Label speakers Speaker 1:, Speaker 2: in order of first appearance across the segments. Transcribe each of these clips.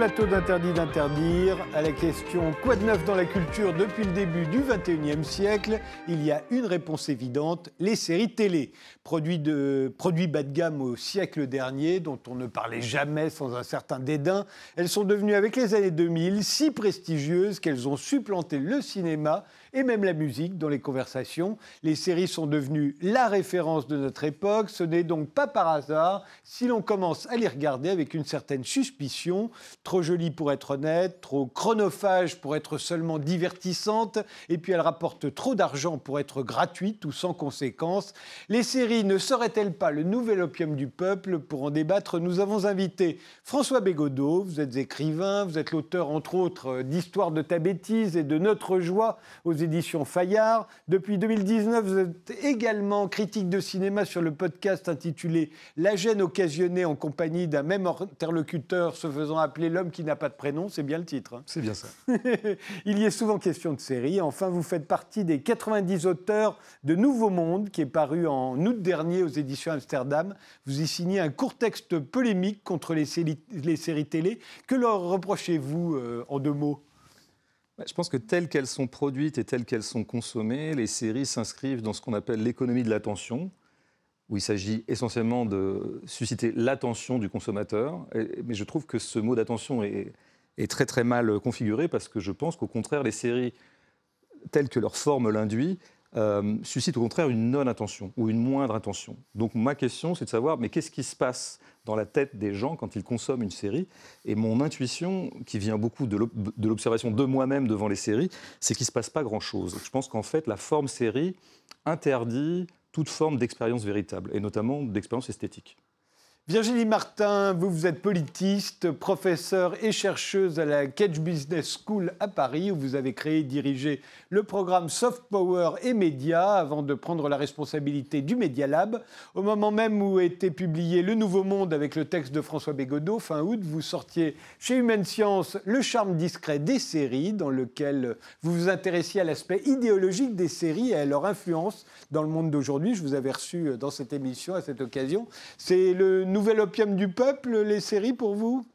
Speaker 1: plateau d'Interdit d'interdire. À la question Quoi de neuf dans la culture depuis le début du 21e siècle? Il y a une réponse évidente les séries télé. Produits, de, produits bas de gamme au siècle dernier, dont on ne parlait jamais sans un certain dédain, elles sont devenues avec les années 2000 si prestigieuses qu'elles ont supplanté le cinéma et même la musique dans les conversations. Les séries sont devenues la référence de notre époque. Ce n'est donc pas par hasard si l'on commence à les regarder avec une certaine suspicion. Trop jolie pour être honnête, trop chronophage pour être seulement divertissante, et puis elle rapporte trop d'argent pour être gratuite ou sans conséquence. Les séries ne seraient-elles pas le nouvel opium du peuple? Pour en débattre, nous avons invité François Bégodeau. Vous êtes écrivain, vous êtes l'auteur entre autres d'Histoire de ta bêtise et de Notre joie aux éditions Fayard. Depuis 2019, vous êtes également critique de cinéma sur le podcast intitulé La gêne occasionnée en compagnie d'un même interlocuteur se faisant appeler l'homme qui n'a pas de prénom. C'est bien le titre. Hein.
Speaker 2: C'est bien ça.
Speaker 1: Il y est souvent question de série. Enfin, vous faites partie des 90 auteurs de Nouveau Monde qui est paru en août dernier aux éditions Amsterdam. Vous y signez un court texte polémique contre les séries, les séries télé. Que leur reprochez-vous euh, en deux mots?
Speaker 2: Je pense que telles qu'elles sont produites et telles qu'elles sont consommées, les séries s'inscrivent dans ce qu'on appelle l'économie de l'attention, où il s'agit essentiellement de susciter l'attention du consommateur. mais je trouve que ce mot d'attention est, très très mal configuré parce que je pense qu'au contraire, les séries, telles que leur forme l'induit, euh, suscitent au contraire une non-attention ou une moindre attention. Donc ma question, c'est de savoir, mais qu'est-ce qui se passe dans la tête des gens quand ils consomment une série? Et mon intuition, qui vient beaucoup de l'observation de moi-même devant les séries, c'est qu'il ne se passe pas grand-chose. Je pense qu'en fait, la forme série interdit toute forme d'expérience véritable, et notamment d'expérience esthétique.
Speaker 1: Virginie Martin, vous, vous êtes politiste, professeure et chercheuse à la Cage Business School à Paris, où vous avez créé et dirigé le programme Soft Power et Média avant de prendre la responsabilité du Media Lab. Au moment même où était publié Le Nouveau Monde avec le texte de François Bégodeau, fin août, vous sortiez chez Humaine Science Le charme discret des séries, dans lequel vous vous intéressiez à l'aspect idéologique des séries et à leur influence dans le monde d'aujourd'hui. Je vous avais reçu dans cette émission à cette occasion. C'est le nouvel opium du peuple, les séries pour vous?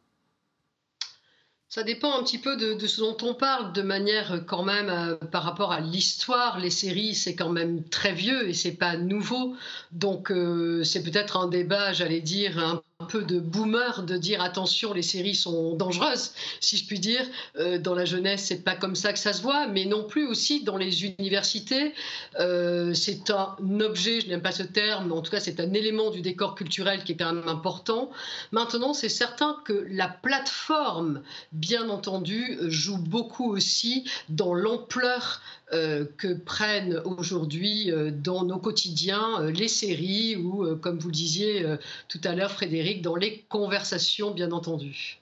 Speaker 3: Ça dépend un petit peu de, ce dont on parle, de manière quand même euh, par rapport à l'histoire. Les séries, c'est quand même très vieux et c'est pas nouveau. Donc euh, c'est peut-être un débat, j'allais dire, un un peu de boomer de dire attention, les séries sont dangereuses, si je puis dire. Euh, dans la jeunesse, c'est pas comme ça que ça se voit, mais non plus aussi dans les universités. Euh, c'est un objet, je n'aime pas ce terme, mais en tout cas, c'est un élément du décor culturel qui est quand même important. Maintenant, c'est certain que la plateforme, bien entendu, joue beaucoup aussi dans l'ampleur euh, que prennent aujourd'hui euh, dans nos quotidiens euh, les séries ou, comme vous le disiez tout à l'heure, Frédéric, dans les conversations, bien entendu.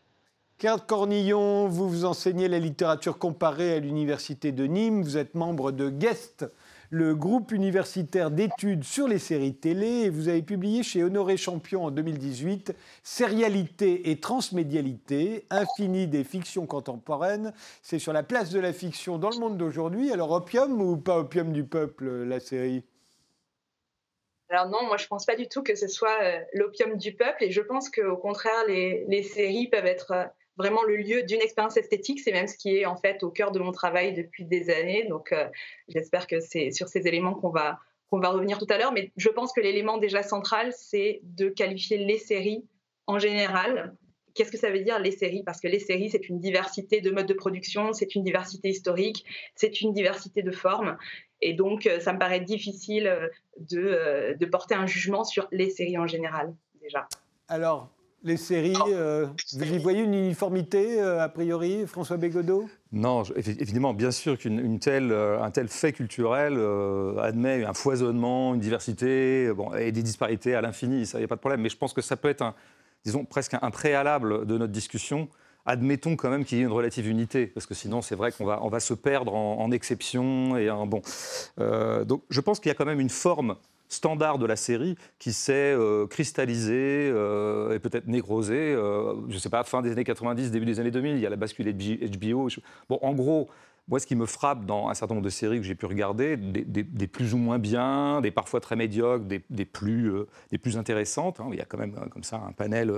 Speaker 1: Carte Cornillon, vous vous enseignez la littérature comparée à l'Université de Nîmes, vous êtes membre de Guest le groupe universitaire d'études sur les séries télé vous avez publié chez Honoré Champion en 2018 Sérialité et transmédialité, infini des fictions contemporaines. C'est sur la place de la fiction dans le monde d'aujourd'hui. Alors opium ou pas opium du peuple, la série?
Speaker 4: Alors non, moi je pense pas du tout que ce soit euh, l'opium du peuple et je pense qu'au contraire les, les, séries peuvent être euh, vraiment le lieu d'une expérience esthétique. C'est même ce qui est en fait au cœur de mon travail depuis des années. Donc, euh, j'espère que c'est sur ces éléments qu'on va qu'on va revenir tout à l'heure. Mais je pense que l'élément déjà central, c'est de qualifier les séries en général. Qu'est-ce que ça veut dire les séries? Parce que les séries, c'est une diversité de modes de production, c'est une diversité historique, c'est une diversité de formes. Et donc, euh, ça me paraît difficile euh, de, de porter un jugement sur les séries en général, déjà.
Speaker 1: Alors, les séries, euh, vous y voyez une uniformité, euh, a priori, François Bégodeau?
Speaker 2: Non, évidemment, bien sûr qu'un tel, euh, un tel fait culturel admet un foisonnement, une diversité bon, et des disparités à l'infini, ça, n'y a pas de problème. Mais je pense que ça peut être, un, disons, presque un préalable de notre discussion. Admettons quand même qu'il y ait une relative unité, parce que sinon, c'est vrai qu'on va, on va se perdre en, en exception. Et en, bon. donc, je pense qu'il y a quand même une forme standard de la série qui s'est euh, cristallisé euh, et peut-être négrosé, euh, je ne sais pas, fin des années 90, début des années 2000, il y a la bascule HBO. Bon, en gros, moi, ce qui me frappe dans un certain nombre de séries que j'ai pu regarder, des, plus ou moins bien, des parfois très médiocres, des, plus, euh, plus intéressantes, hein, il y a quand même comme ça un panel,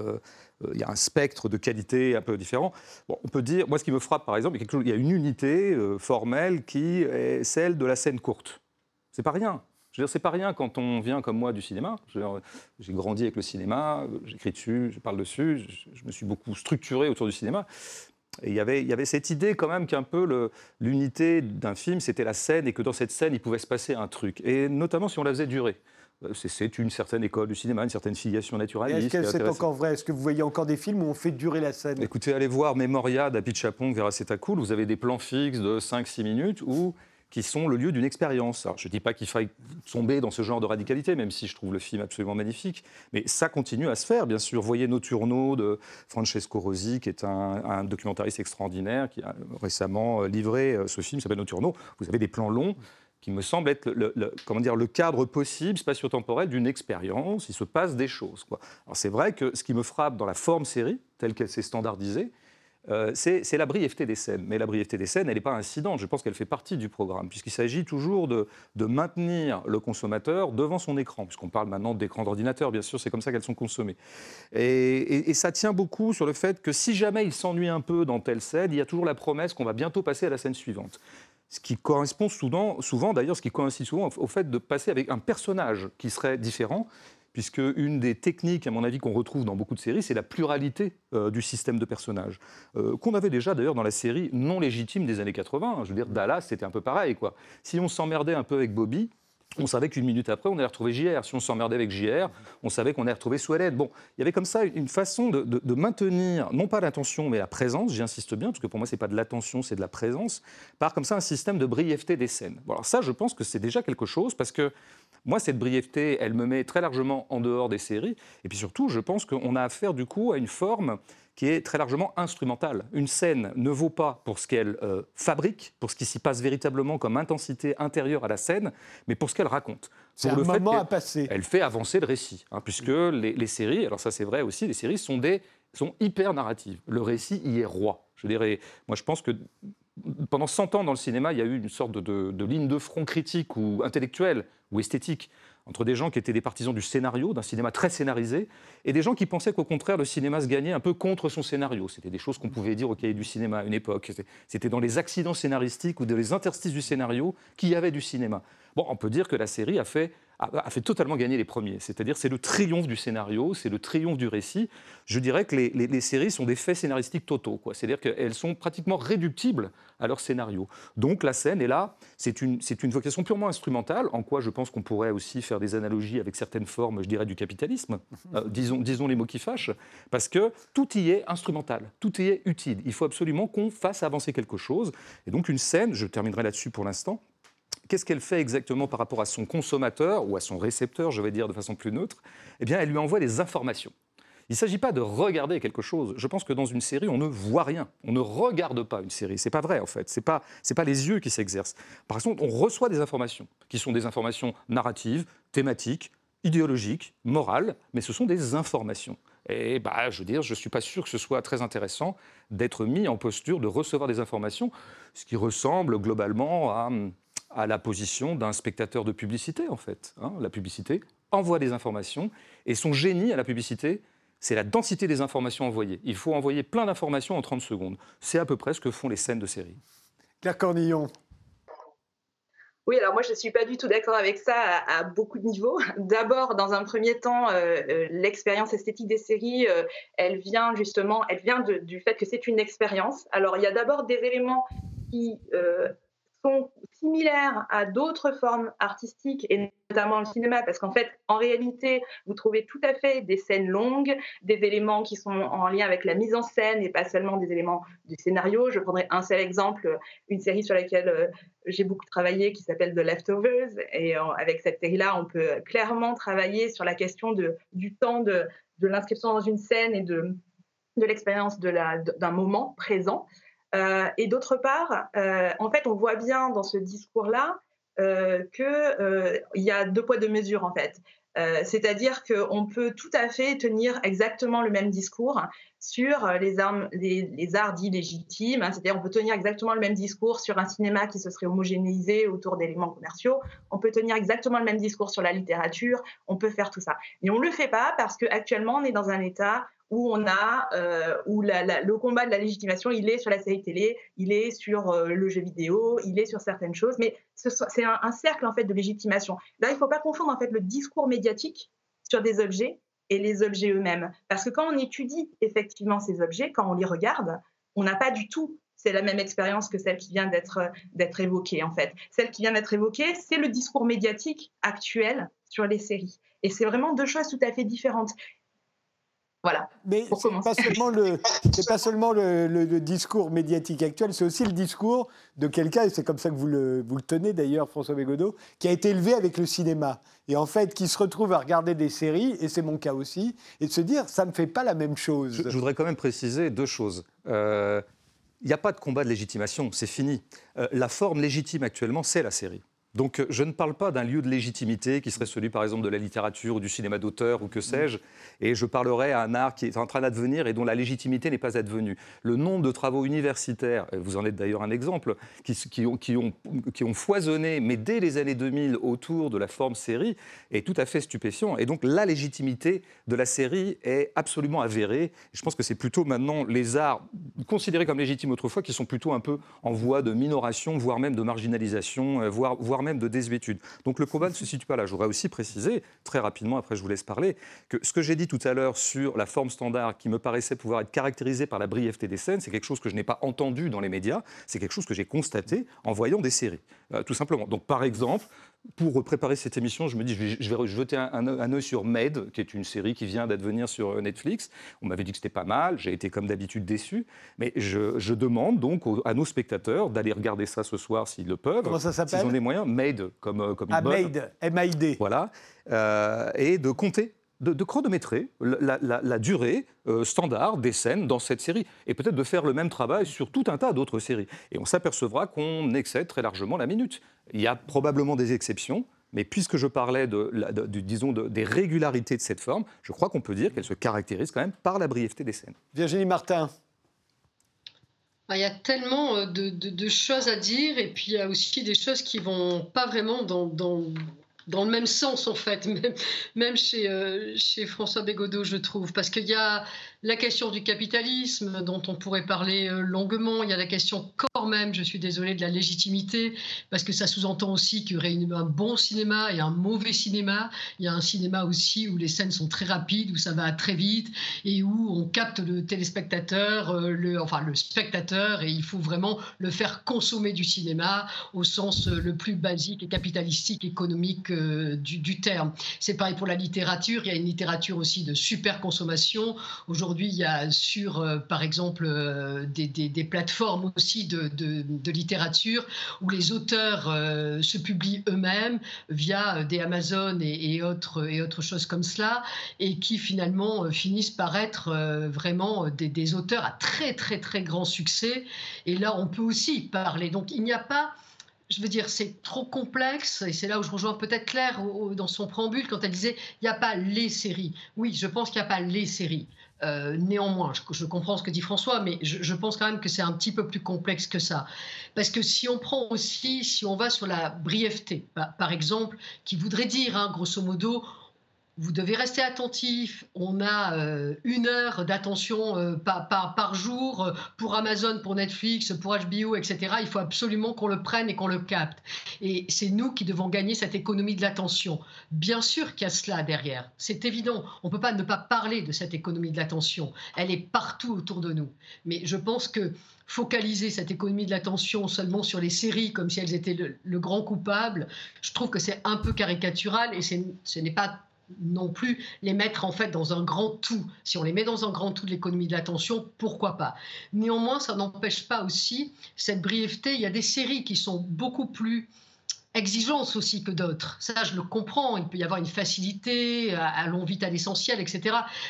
Speaker 2: il y a un spectre de qualité un peu différent. On peut dire, moi, ce qui me frappe, par exemple, il y a, quelque chose, il y a une unité formelle qui est celle de la scène courte. C'est pas rien. Je veux dire, c'est pas rien quand on vient comme moi du cinéma. J'ai grandi avec le cinéma, j'écris dessus, je parle dessus, je, je, me suis beaucoup structuré autour du cinéma. Et il y, avait, il y avait cette idée quand même qu'un peu l'unité d'un film, c'était la scène et que dans cette scène, il pouvait se passer un truc. Et notamment si on la faisait durer. Euh, c'est une certaine école du cinéma, une certaine filiation naturaliste.
Speaker 1: Est-ce que c'est encore vrai? Est-ce que vous voyez encore des films où on fait durer la scène?
Speaker 2: Écoutez, allez voir Memoria d'Apit Chapong vers Cool. Vous avez des plans fixes de 5-6 minutes où qui sont le lieu d'une expérience. je ne dis pas qu'il faille tomber dans ce genre de radicalité, même si je trouve le film absolument magnifique, mais ça continue à se faire, bien sûr. Voyez Notturno de Francesco Rosi, qui est un, documentariste extraordinaire, qui a récemment euh, livré euh, ce film, s'appelle Notturno. Vous avez des plans longs qui me semblent être le, comment dire, le cadre possible, spatio-temporel, d'une expérience. Il se passe des choses. Alors c'est vrai que ce qui me frappe dans la forme série, telle qu'elle s'est standardisée, euh, c'est la brièveté des scènes. Mais la brièveté des scènes, elle n'est pas incidente. Je pense qu'elle fait partie du programme, puisqu'il s'agit toujours de, maintenir le consommateur devant son écran, puisqu'on parle maintenant d'écran d'ordinateur, bien sûr, c'est comme ça qu'elles sont consommées. Et, ça tient beaucoup sur le fait que si jamais il s'ennuie un peu dans telle scène, il y a toujours la promesse qu'on va bientôt passer à la scène suivante. Ce qui correspond souvent, souvent d'ailleurs, ce qui coïncide souvent au fait de passer avec un personnage qui serait différent, puisque une des techniques, à mon avis, qu'on retrouve dans beaucoup de séries, c'est la pluralité euh, du système de personnages, euh, qu'on avait déjà d'ailleurs dans la série non légitime des années 80. Je veux dire, Dallas, c'était un peu pareil. Quoi. Si on s'emmerdait un peu avec Bobby, on savait qu'une minute après, on allait retrouver JR. Si on s'emmerdait avec JR, on savait qu'on allait retrouver Swelled. Bon, il y avait comme ça une façon de, maintenir, non pas l'attention, mais la présence, j'insiste bien, parce que pour moi, ce n'est pas de l'attention, c'est de la présence, par comme ça un système de brièveté des scènes. Bon, alors ça, je pense que c'est déjà quelque chose, parce que moi, cette brièveté, elle me met très largement en dehors des séries. Et puis surtout, je pense qu'on a affaire du coup à une forme qui est très largement instrumentale. Une scène ne vaut pas pour ce qu'elle euh, fabrique, pour ce qui s'y passe véritablement comme intensité intérieure à la scène, mais pour ce qu'elle raconte.
Speaker 1: C'est un
Speaker 2: le
Speaker 1: moment à passer.
Speaker 2: Elle fait avancer le récit, hein, puisque les, séries, alors ça c'est vrai aussi, les séries sont, des, sont hyper narratives. Le récit y est roi. Je dirais, moi je pense que pendant 100 ans dans le cinéma, il y a eu une sorte de, ligne de front critique ou intellectuelle ou esthétique entre des gens qui étaient des partisans du scénario, d'un cinéma très scénarisé, et des gens qui pensaient qu'au contraire, le cinéma se gagnait un peu contre son scénario. C'était des choses qu'on pouvait dire au cahier du cinéma à une époque. C'était dans les accidents scénaristiques ou dans les interstices du scénario qu'il y avait du cinéma. Bon, on peut dire que la série a fait a, fait totalement gagner les premiers. C'est-à-dire c'est le triomphe du scénario, c'est le triomphe du récit. Je dirais que les, séries sont des faits scénaristiques totaux. C'est-à-dire qu'elles sont pratiquement réductibles à leur scénario. Donc la scène est là, c'est une, une vocation purement instrumentale, en quoi je pense qu'on pourrait aussi faire des analogies avec certaines formes, je dirais, du capitalisme, euh, disons, disons les mots qui fâchent, parce que tout y est instrumental, tout y est utile. Il faut absolument qu'on fasse avancer quelque chose. Et donc une scène, je terminerai là-dessus pour l'instant, Qu'est-ce qu'elle fait exactement par rapport à son consommateur ou à son récepteur, je vais dire de façon plus neutre? Eh bien, elle lui envoie des informations. Il ne s'agit pas de regarder quelque chose. Je pense que dans une série, on ne voit rien. On ne regarde pas une série. C'est pas vrai en fait. C'est pas c'est pas les yeux qui s'exercent. Par contre, on reçoit des informations qui sont des informations narratives, thématiques, idéologiques, morales, mais ce sont des informations. Et bah, je veux dire, je ne suis pas sûr que ce soit très intéressant d'être mis en posture de recevoir des informations, ce qui ressemble globalement à à la position d'un spectateur de publicité, en fait. Hein. la publicité envoie des informations, et son génie à la publicité, c'est la densité des informations envoyées. Il faut envoyer plein d'informations en 30 secondes. C'est à peu près ce que font les scènes de série.
Speaker 1: Claire Cornillon.
Speaker 4: Oui, alors moi je ne suis pas du tout d'accord avec ça à, beaucoup de niveaux. D'abord, dans un premier temps, euh, euh, l'expérience esthétique des séries, euh, elle vient justement, elle vient du fait que c'est une expérience. Alors il y a d'abord des éléments qui similaires à d'autres formes artistiques et notamment le cinéma parce qu'en fait en réalité vous trouvez tout à fait des scènes longues des éléments qui sont en lien avec la mise en scène et pas seulement des éléments du scénario. Je prendrai un seul exemple une série sur laquelle euh, j'ai beaucoup travaillé qui s'appelle The Leftovers et avec cette série là on peut clairement travailler sur la question de, du temps de, de l'inscription dans une scène et de de l'expérience d'un moment présent et d'autre part, euh, en fait, on voit bien dans ce discours-là qu'il y a deux poids deux mesures en fait. C'est-à-dire qu'on peut tout à fait tenir exactement le même discours sur les, armes, les, arts dits légitimes. Hein. C'est-à-dire on peut tenir exactement le même discours sur un cinéma qui se serait homogénéisé autour d'éléments commerciaux. On peut tenir exactement le même discours sur la littérature. On peut faire tout ça. Mais on ne le fait pas parce qu'actuellement, on est dans un état où on a euh, où le combat de la légitimation, il est sur la série télé, il est sur euh, le jeu vidéo, il est sur certaines choses, mais c'est un, cercle en fait de légitimation. Là, il ne faut pas confondre en fait le discours médiatique sur des objets et les objets eux-mêmes, parce que quand on étudie effectivement ces objets, quand on les regarde, on n'a pas du tout c'est la même expérience que celle qui vient d'être d'être évoquée en fait. Celle qui vient d'être évoquée, c'est le discours médiatique actuel sur les séries. Et c'est vraiment deux choses tout à fait différentes. Voilà.
Speaker 1: Mais c'est pas seulement le, c'est pas seulement le, discours médiatique actuel, c'est aussi le discours de quelqu'un, et c'est comme ça que vous le, vous le tenez d'ailleurs, François Bégodeau, qui a été élevé avec le cinéma. Et en fait, qui se retrouve à regarder des séries, et c'est mon cas aussi, et de se dire, ça ne me fait pas la même chose.
Speaker 2: Je, voudrais quand même préciser deux choses. Euh, il n'y a pas de combat de légitimation, c'est fini. Euh, la forme légitime actuellement, c'est la série. Donc je ne parle pas d'un lieu de légitimité qui serait celui par exemple de la littérature ou du cinéma d'auteur ou que sais-je, et je parlerai à un art qui est en train d'advenir et dont la légitimité n'est pas advenue. Le nombre de travaux universitaires, vous en êtes d'ailleurs un exemple, qui, ont, qui, ont, qui, ont, foisonné, mais dès les années 2000 autour de la forme série, est tout à fait stupéfiant. Et donc la légitimité de la série est absolument avérée. Je pense que c'est plutôt maintenant les arts considérés comme légitimes autrefois qui sont plutôt un peu en voie de minoration, voire même de marginalisation, euh, voire, voire même de désuétude. Donc le combat ne se situe pas là. Je voudrais aussi préciser, très rapidement, après je vous laisse parler, que ce que j'ai dit tout à l'heure sur la forme standard qui me paraissait pouvoir être caractérisée par la brièveté des scènes, c'est quelque chose que je n'ai pas entendu dans les médias, c'est quelque chose que j'ai constaté en voyant des séries, euh, tout simplement. Donc par exemple, pour préparer cette émission, je me dis, je vais, jeter un, un, œil sur Made, qui est une série qui vient d'advenir sur euh, Netflix. On m'avait dit que c'était pas mal, j'ai été comme d'habitude déçu. Mais je, demande donc à nos spectateurs d'aller regarder ça ce soir s'ils le peuvent.
Speaker 1: Comment ça s'appelle S'ils
Speaker 2: ont les moyens. Made, comme, euh, comme
Speaker 1: ah, Made, M-A-I-D.
Speaker 2: Voilà. Euh, et de compter de, chronométrer la, durée euh, standard des scènes dans cette série et peut-être de faire le même travail sur tout un tas d'autres séries. Et on s'apercevra qu'on excède très largement la minute. Il y a probablement des exceptions, mais puisque je parlais de, disons des régularités de cette forme, je crois qu'on peut dire qu'elle se caractérise quand même par la brièveté des scènes.
Speaker 1: Virginie Martin.
Speaker 3: Ah, il y a tellement euh, de, choses à dire et puis il y a aussi des choses qui vont pas vraiment dans, dans le même sens en fait, même, même chez, euh, chez François Bégodeau, je trouve, parce qu'il y a la question du capitalisme dont on pourrait parler euh, longuement, il y a la question quand même, je suis désolée, de la légitimité, parce que ça sous-entend aussi qu'il y aurait un bon cinéma et un mauvais cinéma. Il y a un cinéma aussi où les scènes sont très rapides, où ça va très vite et où on capte le téléspectateur, euh, enfin le spectateur, et il faut vraiment le faire consommer du cinéma au sens le plus basique et capitalistique, économique du, terme. C'est pareil pour la littérature. Il y a une littérature aussi de super consommation. Aujourd'hui, il y a sur, euh, par exemple, euh, des, plateformes aussi de, littérature où les auteurs euh, se publient eux-mêmes via des Amazon et, autres, et choses comme cela, et qui finalement finissent par être vraiment des, des auteurs à très très très grand succès. Et là, on peut aussi parler. Donc, il n'y a pas je veux dire, c'est trop complexe, et c'est là où je rejoins peut-être Claire dans son préambule quand elle disait il n'y a pas les séries. Oui, je pense qu'il n'y a pas les séries. Euh, néanmoins, je, comprends ce que dit François, mais je, pense quand même que c'est un petit peu plus complexe que ça. Parce que si on prend aussi, si on va sur la brièveté, par, exemple, qui voudrait dire, hein, grosso modo, vous devez rester attentif. On a euh, une heure d'attention euh, par, jour euh, pour Amazon, pour Netflix, pour HBO, etc. Il faut absolument qu'on le prenne et qu'on le capte. Et c'est nous qui devons gagner cette économie de l'attention. Bien sûr qu'il y a cela derrière. C'est évident. On ne peut pas ne pas parler de cette économie de l'attention. Elle est partout autour de nous. Mais je pense que focaliser cette économie de l'attention seulement sur les séries comme si elles étaient le grand coupable, je trouve que c'est un peu caricatural et ce n'est pas non plus les mettre en fait dans un grand tout. Si on les met dans un grand tout de l'économie de l'attention, pourquoi pas? Néanmoins, ça n'empêche pas aussi cette brièveté. Il y a des séries qui sont beaucoup plus exigence aussi que d'autres. Ça, je le comprends. Il peut y avoir une facilité, allons vite à l'essentiel, etc.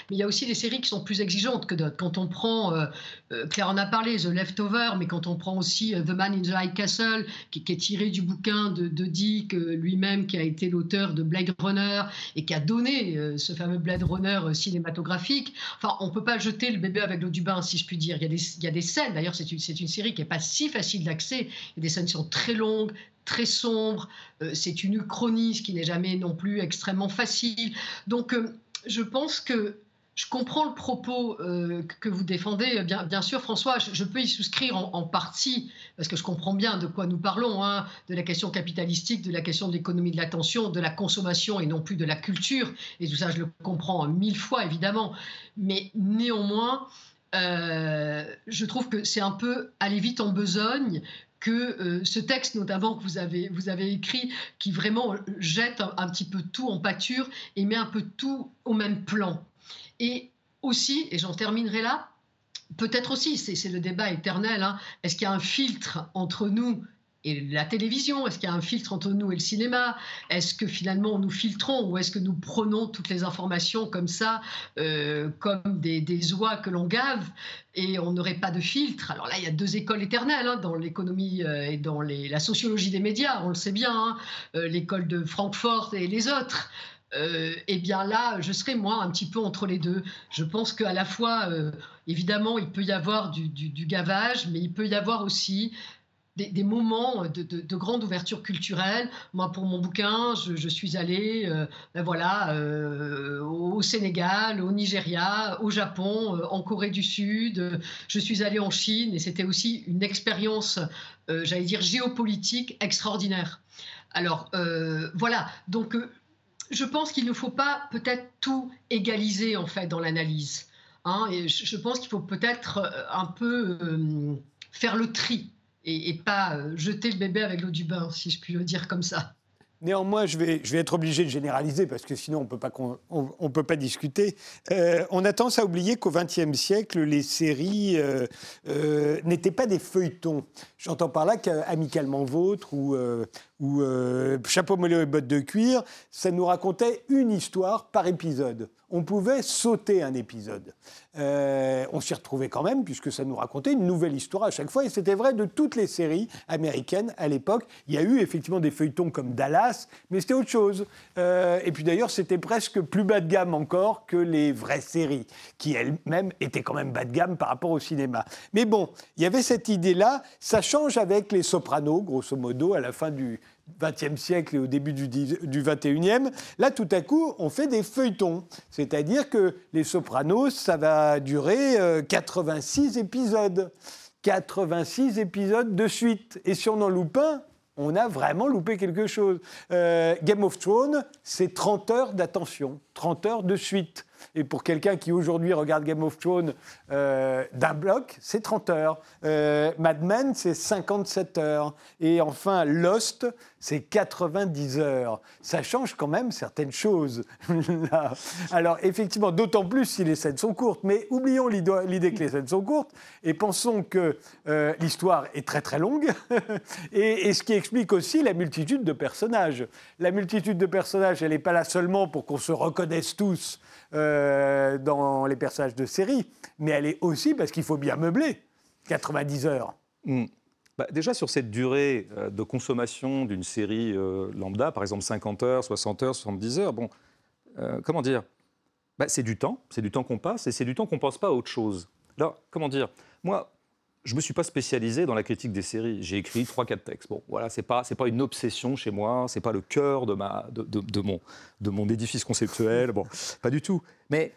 Speaker 3: Mais il y a aussi des séries qui sont plus exigeantes que d'autres. Quand on prend, euh, euh, Claire en a parlé, The Leftover, mais quand on prend aussi euh, The Man in the High Castle, qui, est tiré du bouquin de, de Dick lui-même, qui a été l'auteur de Blade Runner et qui a donné ce fameux Blade Runner cinématographique. Enfin, on peut pas jeter le bébé avec l'eau du bain, si je puis dire. Il y a des, il y a des scènes, d'ailleurs, c'est une, une série qui n'est pas si facile d'accès. Il y a des scènes qui sont très longues, très sombre, euh, c'est une uchronie, ce qui n'est jamais non plus extrêmement facile. Donc euh, je pense que je comprends le propos euh, que vous défendez, bien, sûr, François. Je, peux y souscrire en, partie, parce que je comprends bien de quoi nous parlons, hein, de la question capitalistique, de la question de l'économie de l'attention, de la consommation et non plus de la culture. Et tout ça, je le comprends mille fois, évidemment. Mais néanmoins, je trouve que c'est un peu aller vite en besogne que euh, ce texte, notamment que vous avez, vous avez écrit, qui vraiment jette un, petit peu tout en pâture et met un peu tout au même plan. Et aussi, et j'en terminerai là, peut-être aussi, c'est le débat éternel, hein, est-ce qu'il y a un filtre entre nous et la télévision Est-ce qu'il y a un filtre entre nous et le cinéma? Est-ce que finalement nous filtrons ou est-ce que nous prenons toutes les informations comme ça, euh, comme des, oies que l'on gave et on n'aurait pas de filtre? Alors là, il y a deux écoles éternelles hein, dans l'économie euh, et dans la sociologie des médias, on le sait bien, hein, euh, l'école de Francfort et les autres. eh bien là, je serais moi un petit peu entre les deux. Je pense qu'à la fois, évidemment, il peut y avoir du, gavage, mais il peut y avoir aussi des, moments de, grande ouverture culturelle. Moi, pour mon bouquin, je, suis allée euh, ben voilà, euh, au Sénégal, au Nigeria, au Japon, euh, en Corée du Sud. Je suis allée en Chine et c'était aussi une expérience, j'allais dire, géopolitique extraordinaire. Alors, voilà. Donc, je pense qu'il ne faut pas peut-être tout égaliser, en fait, dans l'analyse. Hein, et je, pense qu'il faut peut-être un peu faire le tri et, pas euh, jeter le bébé avec l'eau du bain, si je puis le dire comme ça.
Speaker 1: Néanmoins, je vais, je vais, être obligé de généraliser parce que sinon on ne on, peut pas discuter. Euh, on a tendance à oublier qu'au XXe siècle, les séries euh, n'étaient pas des feuilletons. J'entends par là qu'Amicalement Vôtre ou, ou Chapeau mollet et bottes de cuir, ça nous racontait une histoire par épisode on pouvait sauter un épisode. Euh, on s'y retrouvait quand même, puisque ça nous racontait une nouvelle histoire à chaque fois. Et c'était vrai de toutes les séries américaines à l'époque. Il y a eu effectivement des feuilletons comme Dallas, mais c'était autre chose. Euh, et puis d'ailleurs, c'était presque plus bas de gamme encore que les vraies séries, qui elles-mêmes étaient quand même bas de gamme par rapport au cinéma. Mais bon, il y avait cette idée-là. Ça change avec les sopranos, grosso modo, à la fin du, 20e siècle et au début du, du 21e, là tout à coup on fait des feuilletons. C'est-à-dire que les Sopranos, ça va durer 86 euh, épisodes. 86 épisodes de suite. Et si on en loupe un, on a vraiment loupé quelque chose. Euh, Game of Thrones, c'est 30 heures d'attention, 30 heures de suite. Et pour quelqu'un qui aujourd'hui regarde Game of Thrones euh, d'un bloc, c'est 30 heures. Euh, Mad Men, c'est 57 heures. Et enfin, Lost, c'est 90 heures. Ça change quand même certaines choses. Alors, effectivement, d'autant plus si les scènes sont courtes. Mais oublions l'idée que les scènes sont courtes et pensons que euh, l'histoire est très très longue. et, ce qui explique aussi la multitude de personnages. La multitude de personnages, elle n'est pas là seulement pour qu'on se reconnaisse tous dans les personnages de série, mais elle est aussi parce qu'il faut bien meubler 90 heures.
Speaker 2: Hmm. Bah, déjà sur cette durée euh, de consommation d'une série euh, lambda, par exemple 50 heures, 60 heures, 70 heures, bon, comment dire? Bah, C'est du temps, c'est du temps qu'on passe et c'est du temps qu'on ne pense pas à autre chose. Alors, comment dire? Moi, je ne me suis pas spécialisé dans la critique des séries. J'ai écrit 3-4 textes. Bon, voilà, ce n'est pas, pas une obsession chez moi, ce n'est pas le cœur de, ma, de, de, mon, de mon édifice conceptuel. Bon, pas du tout. Mais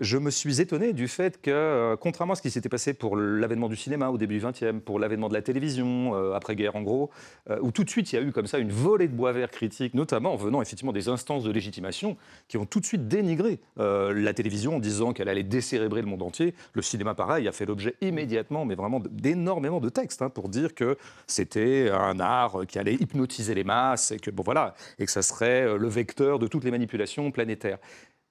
Speaker 2: je me suis étonné du fait que, euh, contrairement à ce qui s'était passé pour l'avènement du cinéma au début du XXe, pour l'avènement de la télévision, euh, après-guerre en gros, euh, où tout de suite il y a eu comme ça une volée de bois vert critique, notamment en venant effectivement des instances de légitimation qui ont tout de suite dénigré la télévision en disant qu'elle allait décérébrer le monde entier. Le cinéma, pareil, a fait l'objet immédiatement, mais vraiment d'énormément de textes hein, pour dire que c'était un art qui allait hypnotiser les masses et que, bon voilà, et que ça serait le vecteur de toutes les manipulations planétaires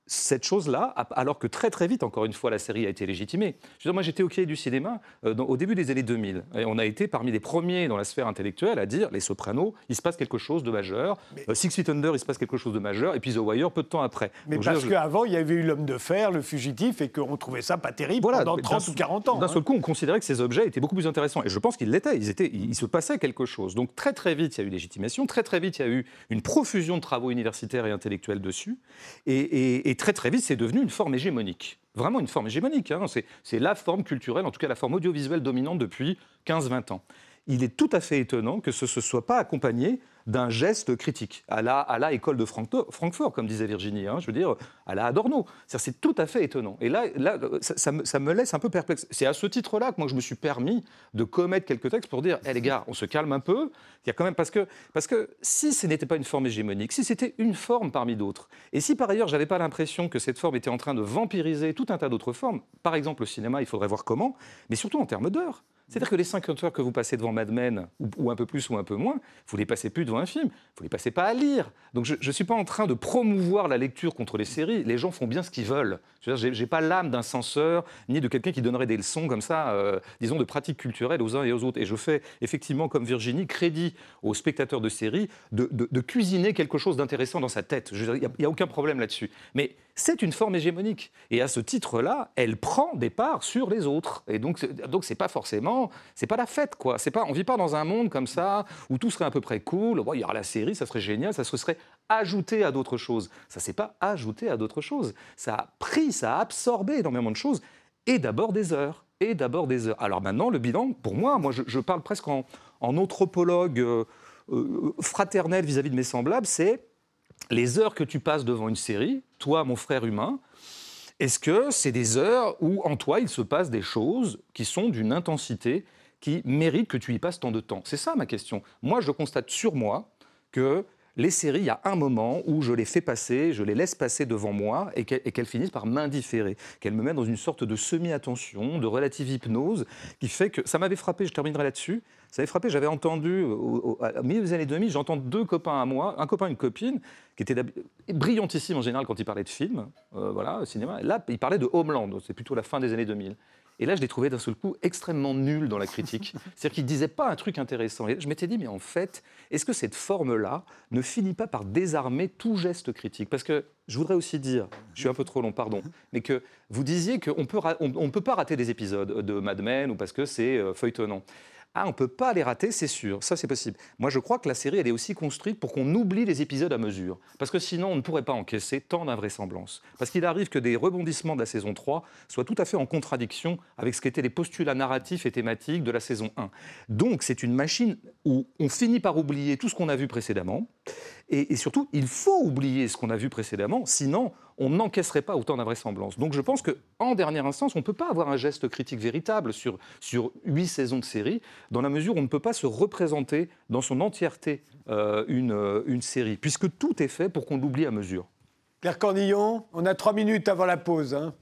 Speaker 2: cette chose-là, alors que très très vite, encore une fois, la série a été légitimée. Je moi, j'étais au quai du cinéma euh, au début des années 2000, et on a été parmi les premiers dans la sphère intellectuelle à dire les Sopranos, il se passe quelque chose de majeur. Euh, Six Feet Under, il se passe quelque chose de majeur, et puis The Wire peu de temps après.
Speaker 1: Mais parce qu'avant, il y avait eu l'homme de fer, le fugitif, et qu'on trouvait ça pas terrible pendant 30 ou 40 ans.
Speaker 2: D'un seul hein. coup, on considérait que ces objets étaient beaucoup plus intéressants, et je pense qu'ils l'étaient. Ils étaient, il se passait quelque chose. Donc très très vite, il y a eu légitimation. Très très vite, il y a eu une profusion de travaux universitaires et intellectuels dessus, et, et très très vite, c'est devenu une forme hégémonique. Vraiment une forme hégémonique. Hein. C'est la forme culturelle, en tout cas la forme audiovisuelle dominante depuis 15-20 ans. Il est tout à fait étonnant que ce ne soit pas accompagné d'un geste critique, à la, école de Francfort, comme disait Virginie, hein, je veux dire, à la Adorno. C'est tout à fait étonnant. Et là, là ça, me, laisse un peu perplexe. C'est à ce titre-là que moi, je me suis permis de commettre quelques textes pour dire, hé les gars, on se calme un peu. Il y a quand même, parce que, parce que si ce n'était pas une forme hégémonique, si c'était une forme parmi d'autres, et si par ailleurs, j'avais pas l'impression que cette forme était en train de vampiriser tout un tas d'autres formes, par exemple, le cinéma, il faudrait voir comment, mais surtout en termes d'heures. C'est-à-dire que les 50 heures que vous passez devant Mad Men, ou, un peu plus ou un peu moins, vous les passez plus devant un film, vous les passez pas à lire. Donc je ne suis pas en train de promouvoir la lecture contre les séries. Les gens font bien ce qu'ils veulent. Je n'ai pas l'âme d'un censeur, ni de quelqu'un qui donnerait des leçons comme ça, euh, disons, de pratiques culturelles aux uns et aux autres. Et je fais effectivement, comme Virginie, crédit aux spectateurs de séries de, cuisiner quelque chose d'intéressant dans sa tête. Il n'y a, a, aucun problème là-dessus. Mais c'est une forme hégémonique. Et à ce titre-là, elle prend des parts sur les autres. Et donc, donc c'est pas forcément, c'est pas la fête, quoi. C'est pas, on vit pas dans un monde comme ça où tout serait à peu près cool. il y aura la série, ça serait génial, ça se serait ajouté à d'autres choses. Ça s'est pas ajouté à d'autres choses. Ça a pris, ça a absorbé énormément de choses. Et d'abord des heures. Et d'abord des heures. Alors maintenant, le bilan, pour moi, moi, je, parle presque en, anthropologue euh, euh, fraternel vis-à-vis -vis de mes semblables, c'est les heures que tu passes devant une série, toi, mon frère humain, est-ce que c'est des heures où en toi, il se passe des choses qui sont d'une intensité qui méritent que tu y passes tant de temps? C'est ça ma question. Moi, je constate sur moi que les séries, il y a un moment où je les fais passer, je les laisse passer devant moi et qu'elles finissent par m'indifférer, qu'elles me mettent dans une sorte de semi-attention, de relative hypnose, qui fait que ça m'avait frappé, je terminerai là-dessus, ça m'avait frappé, j'avais entendu, au, milieu des années 2000, j'entends deux copains à moi, un copain et une copine, qui étaient brillantissimes en général quand ils parlaient de films, euh, voilà, cinéma. Là, ils parlaient de Homeland, c'est plutôt la fin des années 2000. Et là, je l'ai trouvé d'un seul coup extrêmement nul dans la critique. C'est-à-dire qu'il ne disait pas un truc intéressant. Et je m'étais dit, mais en fait, est-ce que cette forme-là ne finit pas par désarmer tout geste critique? Parce que je voudrais aussi dire, je suis un peu trop long, pardon, mais que vous disiez qu'on ne peut pas rater des épisodes de Mad Men ou parce que c'est euh, feuilletonnant. Ah, on ne peut pas les rater, c'est sûr, ça c'est possible. Moi je crois que la série, elle est aussi construite pour qu'on oublie les épisodes à mesure. Parce que sinon, on ne pourrait pas encaisser tant d'invraisemblance. Parce qu'il arrive que des rebondissements de la saison 3 soient tout à fait en contradiction avec ce qu'étaient les postulats narratifs et thématiques de la saison 1. Donc c'est une machine où on finit par oublier tout ce qu'on a vu précédemment. Et, surtout, il faut oublier ce qu'on a vu précédemment, sinon on n'encaisserait pas autant d'invraisemblance. Donc je pense qu'en dernière instance, on ne peut pas avoir un geste critique véritable sur, sur huit saisons de série, dans la mesure où on ne peut pas se représenter dans son entièreté euh, une, euh, une série, puisque tout est fait pour qu'on l'oublie à mesure.
Speaker 1: Claire Cornillon, on a trois minutes avant la pause. Hein.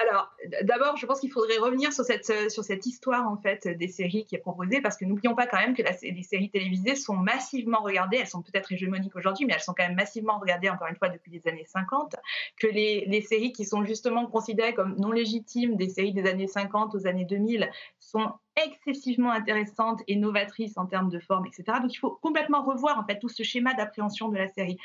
Speaker 4: Alors, d'abord, je pense qu'il faudrait revenir sur cette, euh, sur cette histoire en fait des séries qui est proposée, parce que n'oublions pas quand même que les séries télévisées sont massivement regardées. Elles sont peut-être hégémoniques aujourd'hui, mais elles sont quand même massivement regardées encore une fois depuis les années 50. Que les, les, séries qui sont justement considérées comme non légitimes, des séries des années 50 aux années 2000, sont excessivement intéressantes et novatrices en termes de forme, etc. Donc, il faut complètement revoir en fait tout ce schéma d'appréhension de la série.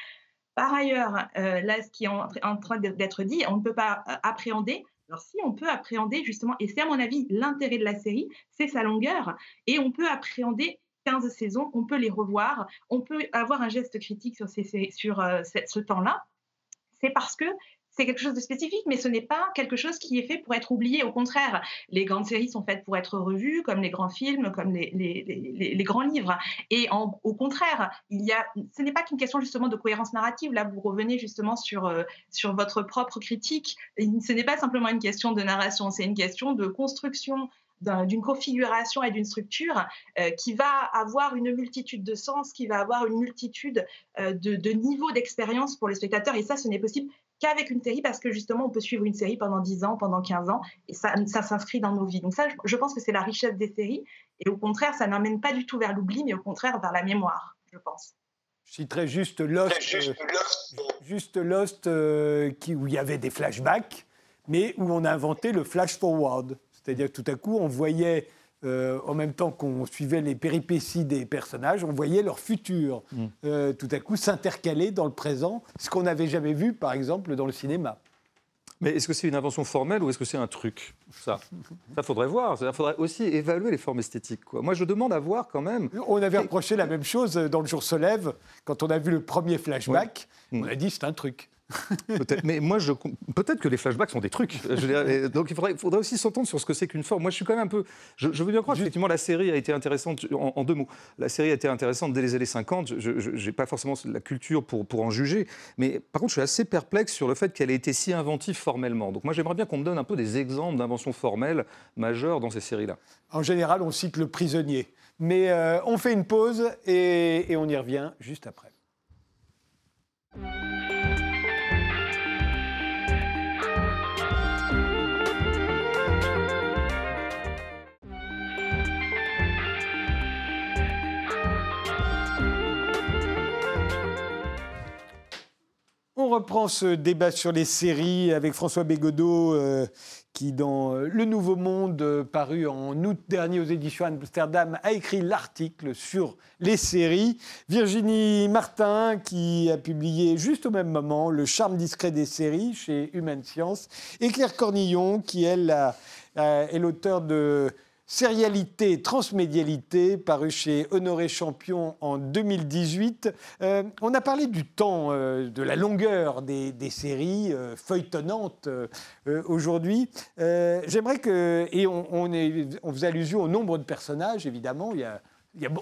Speaker 4: Par ailleurs, euh, là, ce qui est en, train d'être dit, on ne peut pas euh, appréhender alors si on peut appréhender justement, et c'est à mon avis l'intérêt de la série, c'est sa longueur, et on peut appréhender 15 saisons, on peut les revoir, on peut avoir un geste critique sur, euh, ce temps-là, c'est parce que c'est quelque chose de spécifique, mais ce n'est pas quelque chose qui est fait pour être oublié. Au contraire, les grandes séries sont faites pour être revues, comme les grands films, comme les, grands livres. Et au contraire, il y a, ce n'est pas qu'une question justement de cohérence narrative. Là, vous revenez justement sur, euh, sur votre propre critique. Ce n'est pas simplement une question de narration, c'est une question de construction d'une configuration et d'une structure euh, qui va avoir une multitude de sens, qui va avoir une multitude euh, de, de niveaux d'expérience pour les spectateurs. Et ça, ce n'est possible qu'avec une série parce que justement on peut suivre une série pendant 10 ans, pendant 15 ans et ça, ça s'inscrit dans nos vies. Donc ça, je pense que c'est la richesse des séries et au contraire, ça n'emmène pas du tout vers l'oubli, mais au contraire vers la mémoire, je pense.
Speaker 1: Je citerai juste Lost. Juste Lost, qui, où il y avait des flashbacks, mais où on a inventé le flash forward. C'est-à-dire que tout à coup, on voyait euh, en même temps qu'on suivait les péripéties des personnages, on voyait leur futur mm. euh, tout à coup s'intercaler dans le présent, ce qu'on n'avait jamais vu, par exemple, dans le cinéma.
Speaker 2: Mais est-ce que c'est une invention formelle ou est-ce que c'est un truc Ça, ça faudrait voir. Il faudrait aussi évaluer les formes esthétiques. Quoi. Moi, je demande à voir quand même.
Speaker 1: On avait reproché la même chose dans Le Jour se lève, quand on a vu le premier flashback. On a dit c'est un truc
Speaker 2: mais moi, je, peut-être que les flashbacks sont des trucs. donc, il faudrait, faudrait aussi s'entendre sur ce que c'est qu'une forme. Moi, je suis quand même un peu. Je, veux bien croire qu'effectivement, la série a été intéressante, en, deux mots. La série a été intéressante dès les années 50. Je n'ai pas forcément la culture pour, pour en juger. Mais par contre, je suis assez perplexe sur le fait qu'elle ait été si inventive formellement. Donc, moi, j'aimerais bien qu'on me donne un peu des exemples d'inventions formelles majeures dans ces séries-là.
Speaker 1: En général, on cite le prisonnier. Mais euh, on fait une pause et, et on y revient juste après. On reprend ce débat sur les séries avec François Bégodeau, euh, qui, dans Le Nouveau Monde, euh, paru en août dernier aux éditions Amsterdam, a écrit l'article sur les séries. Virginie Martin, qui a publié juste au même moment Le charme discret des séries chez Human Science. Et Claire Cornillon, qui, elle, est l'auteur de Sérialité, transmédialité, paru chez Honoré Champion en 2018. Euh, on a parlé du temps, euh, de la longueur des, séries euh, feuilletonnantes aujourd'hui. J'aimerais que, et on, on, faisait allusion au nombre de personnages, évidemment, il y a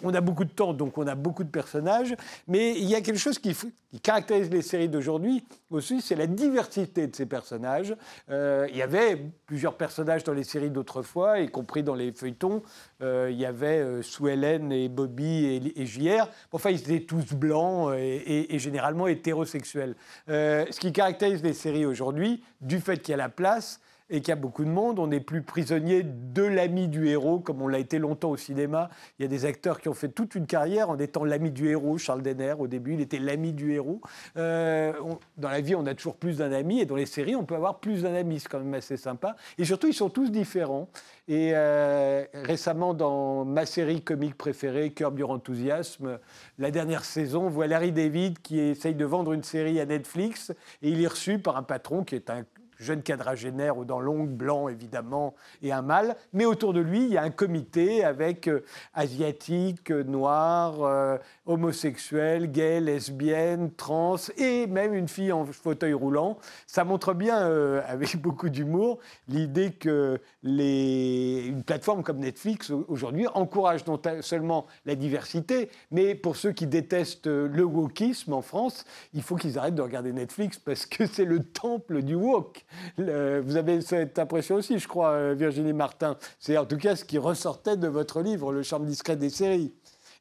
Speaker 1: on a beaucoup de temps, donc on a beaucoup de personnages, mais il y a quelque chose qui, caractérise les séries d'aujourd'hui aussi, c'est la diversité de ces personnages. Euh, il y avait plusieurs personnages dans les séries d'autrefois, y compris dans les feuilletons. Euh, il y avait euh, Sue Ellen et Bobby et, et JR. Enfin, ils étaient tous blancs et, et généralement hétérosexuels. ce qui caractérise les séries aujourd'hui, du fait qu'il y a la place, et qu'il y a beaucoup de monde. On n'est plus prisonnier de l'ami du héros, comme on l'a été longtemps au cinéma. Il y a des acteurs qui ont fait toute une carrière en étant l'ami du héros. Charles Denner, au début, il était l'ami du héros. Euh, dans la vie, on a toujours plus d'un ami, et dans les séries, on peut avoir plus d'un ami. C'est quand même assez sympa. Et surtout, ils sont tous différents. Et euh, récemment, dans ma série comique préférée, Curb Your Enthusiasm, la dernière saison, on voit Larry David qui essaye de vendre une série à Netflix, et il est reçu par un patron qui est un jeune quadragénaire aux dents longues, blanc évidemment, et un mâle. Mais autour de lui, il y a un comité avec euh, asiatiques, noirs, euh, homosexuels, gays, lesbiennes, trans et même une fille en fauteuil roulant. Ça montre bien, euh, avec beaucoup d'humour, l'idée que les... une plateforme comme Netflix aujourd'hui encourage non seulement la diversité, mais pour ceux qui détestent le wokisme en France, il faut qu'ils arrêtent de regarder Netflix parce que c'est le temple du wok vous avez cette impression aussi, je crois, euh, Virginie Martin. C'est en tout cas ce qui ressortait de votre livre, Le charme discret des séries.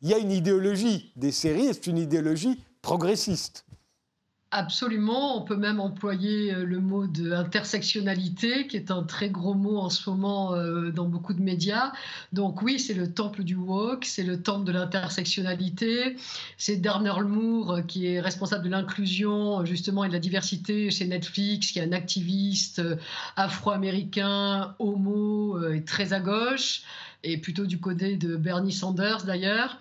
Speaker 1: Il y a une idéologie des séries, c'est une idéologie progressiste.
Speaker 3: Absolument, on peut même employer euh, le mot de intersectionnalité, qui est un très gros mot en ce moment euh, dans beaucoup de médias. Donc oui, c'est le temple du woke, c'est le temple de l'intersectionnalité. C'est Darnell Moore euh, qui est responsable de l'inclusion justement et de la diversité chez Netflix, qui est un activiste afro-américain, homo et très à gauche, et plutôt du côté de Bernie Sanders d'ailleurs.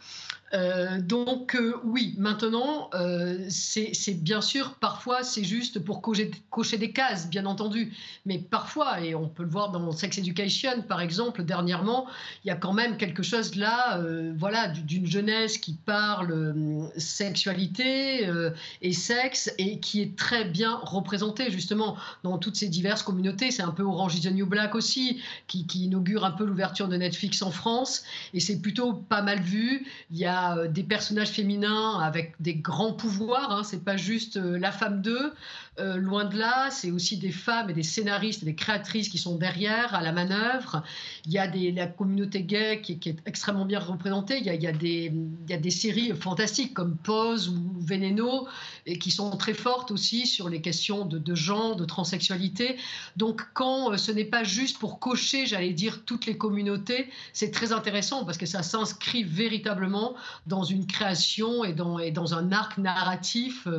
Speaker 3: Euh, donc euh, oui, maintenant, euh, c'est bien sûr, parfois c'est juste pour cocher, des cases, bien entendu, mais parfois, et on peut le voir dans Sex Education par exemple, dernièrement, il y a quand même quelque chose là, voilà, d'une jeunesse qui parle sexualité et sexe et qui est très bien représentée justement dans toutes ces diverses communautés. C'est un peu Orange is the New Black aussi, qui, qui inaugure un peu l'ouverture de Netflix en France, et c'est plutôt pas mal vu. Il y a euh, des personnages féminins avec des grands pouvoirs. Hein, c'est pas juste euh, la femme d'eux. Euh, loin de là, c'est aussi des femmes et des scénaristes et des créatrices qui sont derrière à la manœuvre. Il y a des, la communauté gay qui, est extrêmement bien représentée. Il y, a, des, séries fantastiques comme Pose ou Veneno et qui sont très fortes aussi sur les questions de, genre, de transsexualité. Donc quand ce n'est pas juste pour cocher, j'allais dire, toutes les communautés, c'est très intéressant parce que ça s'inscrit véritablement dans une création et dans, et dans un arc narratif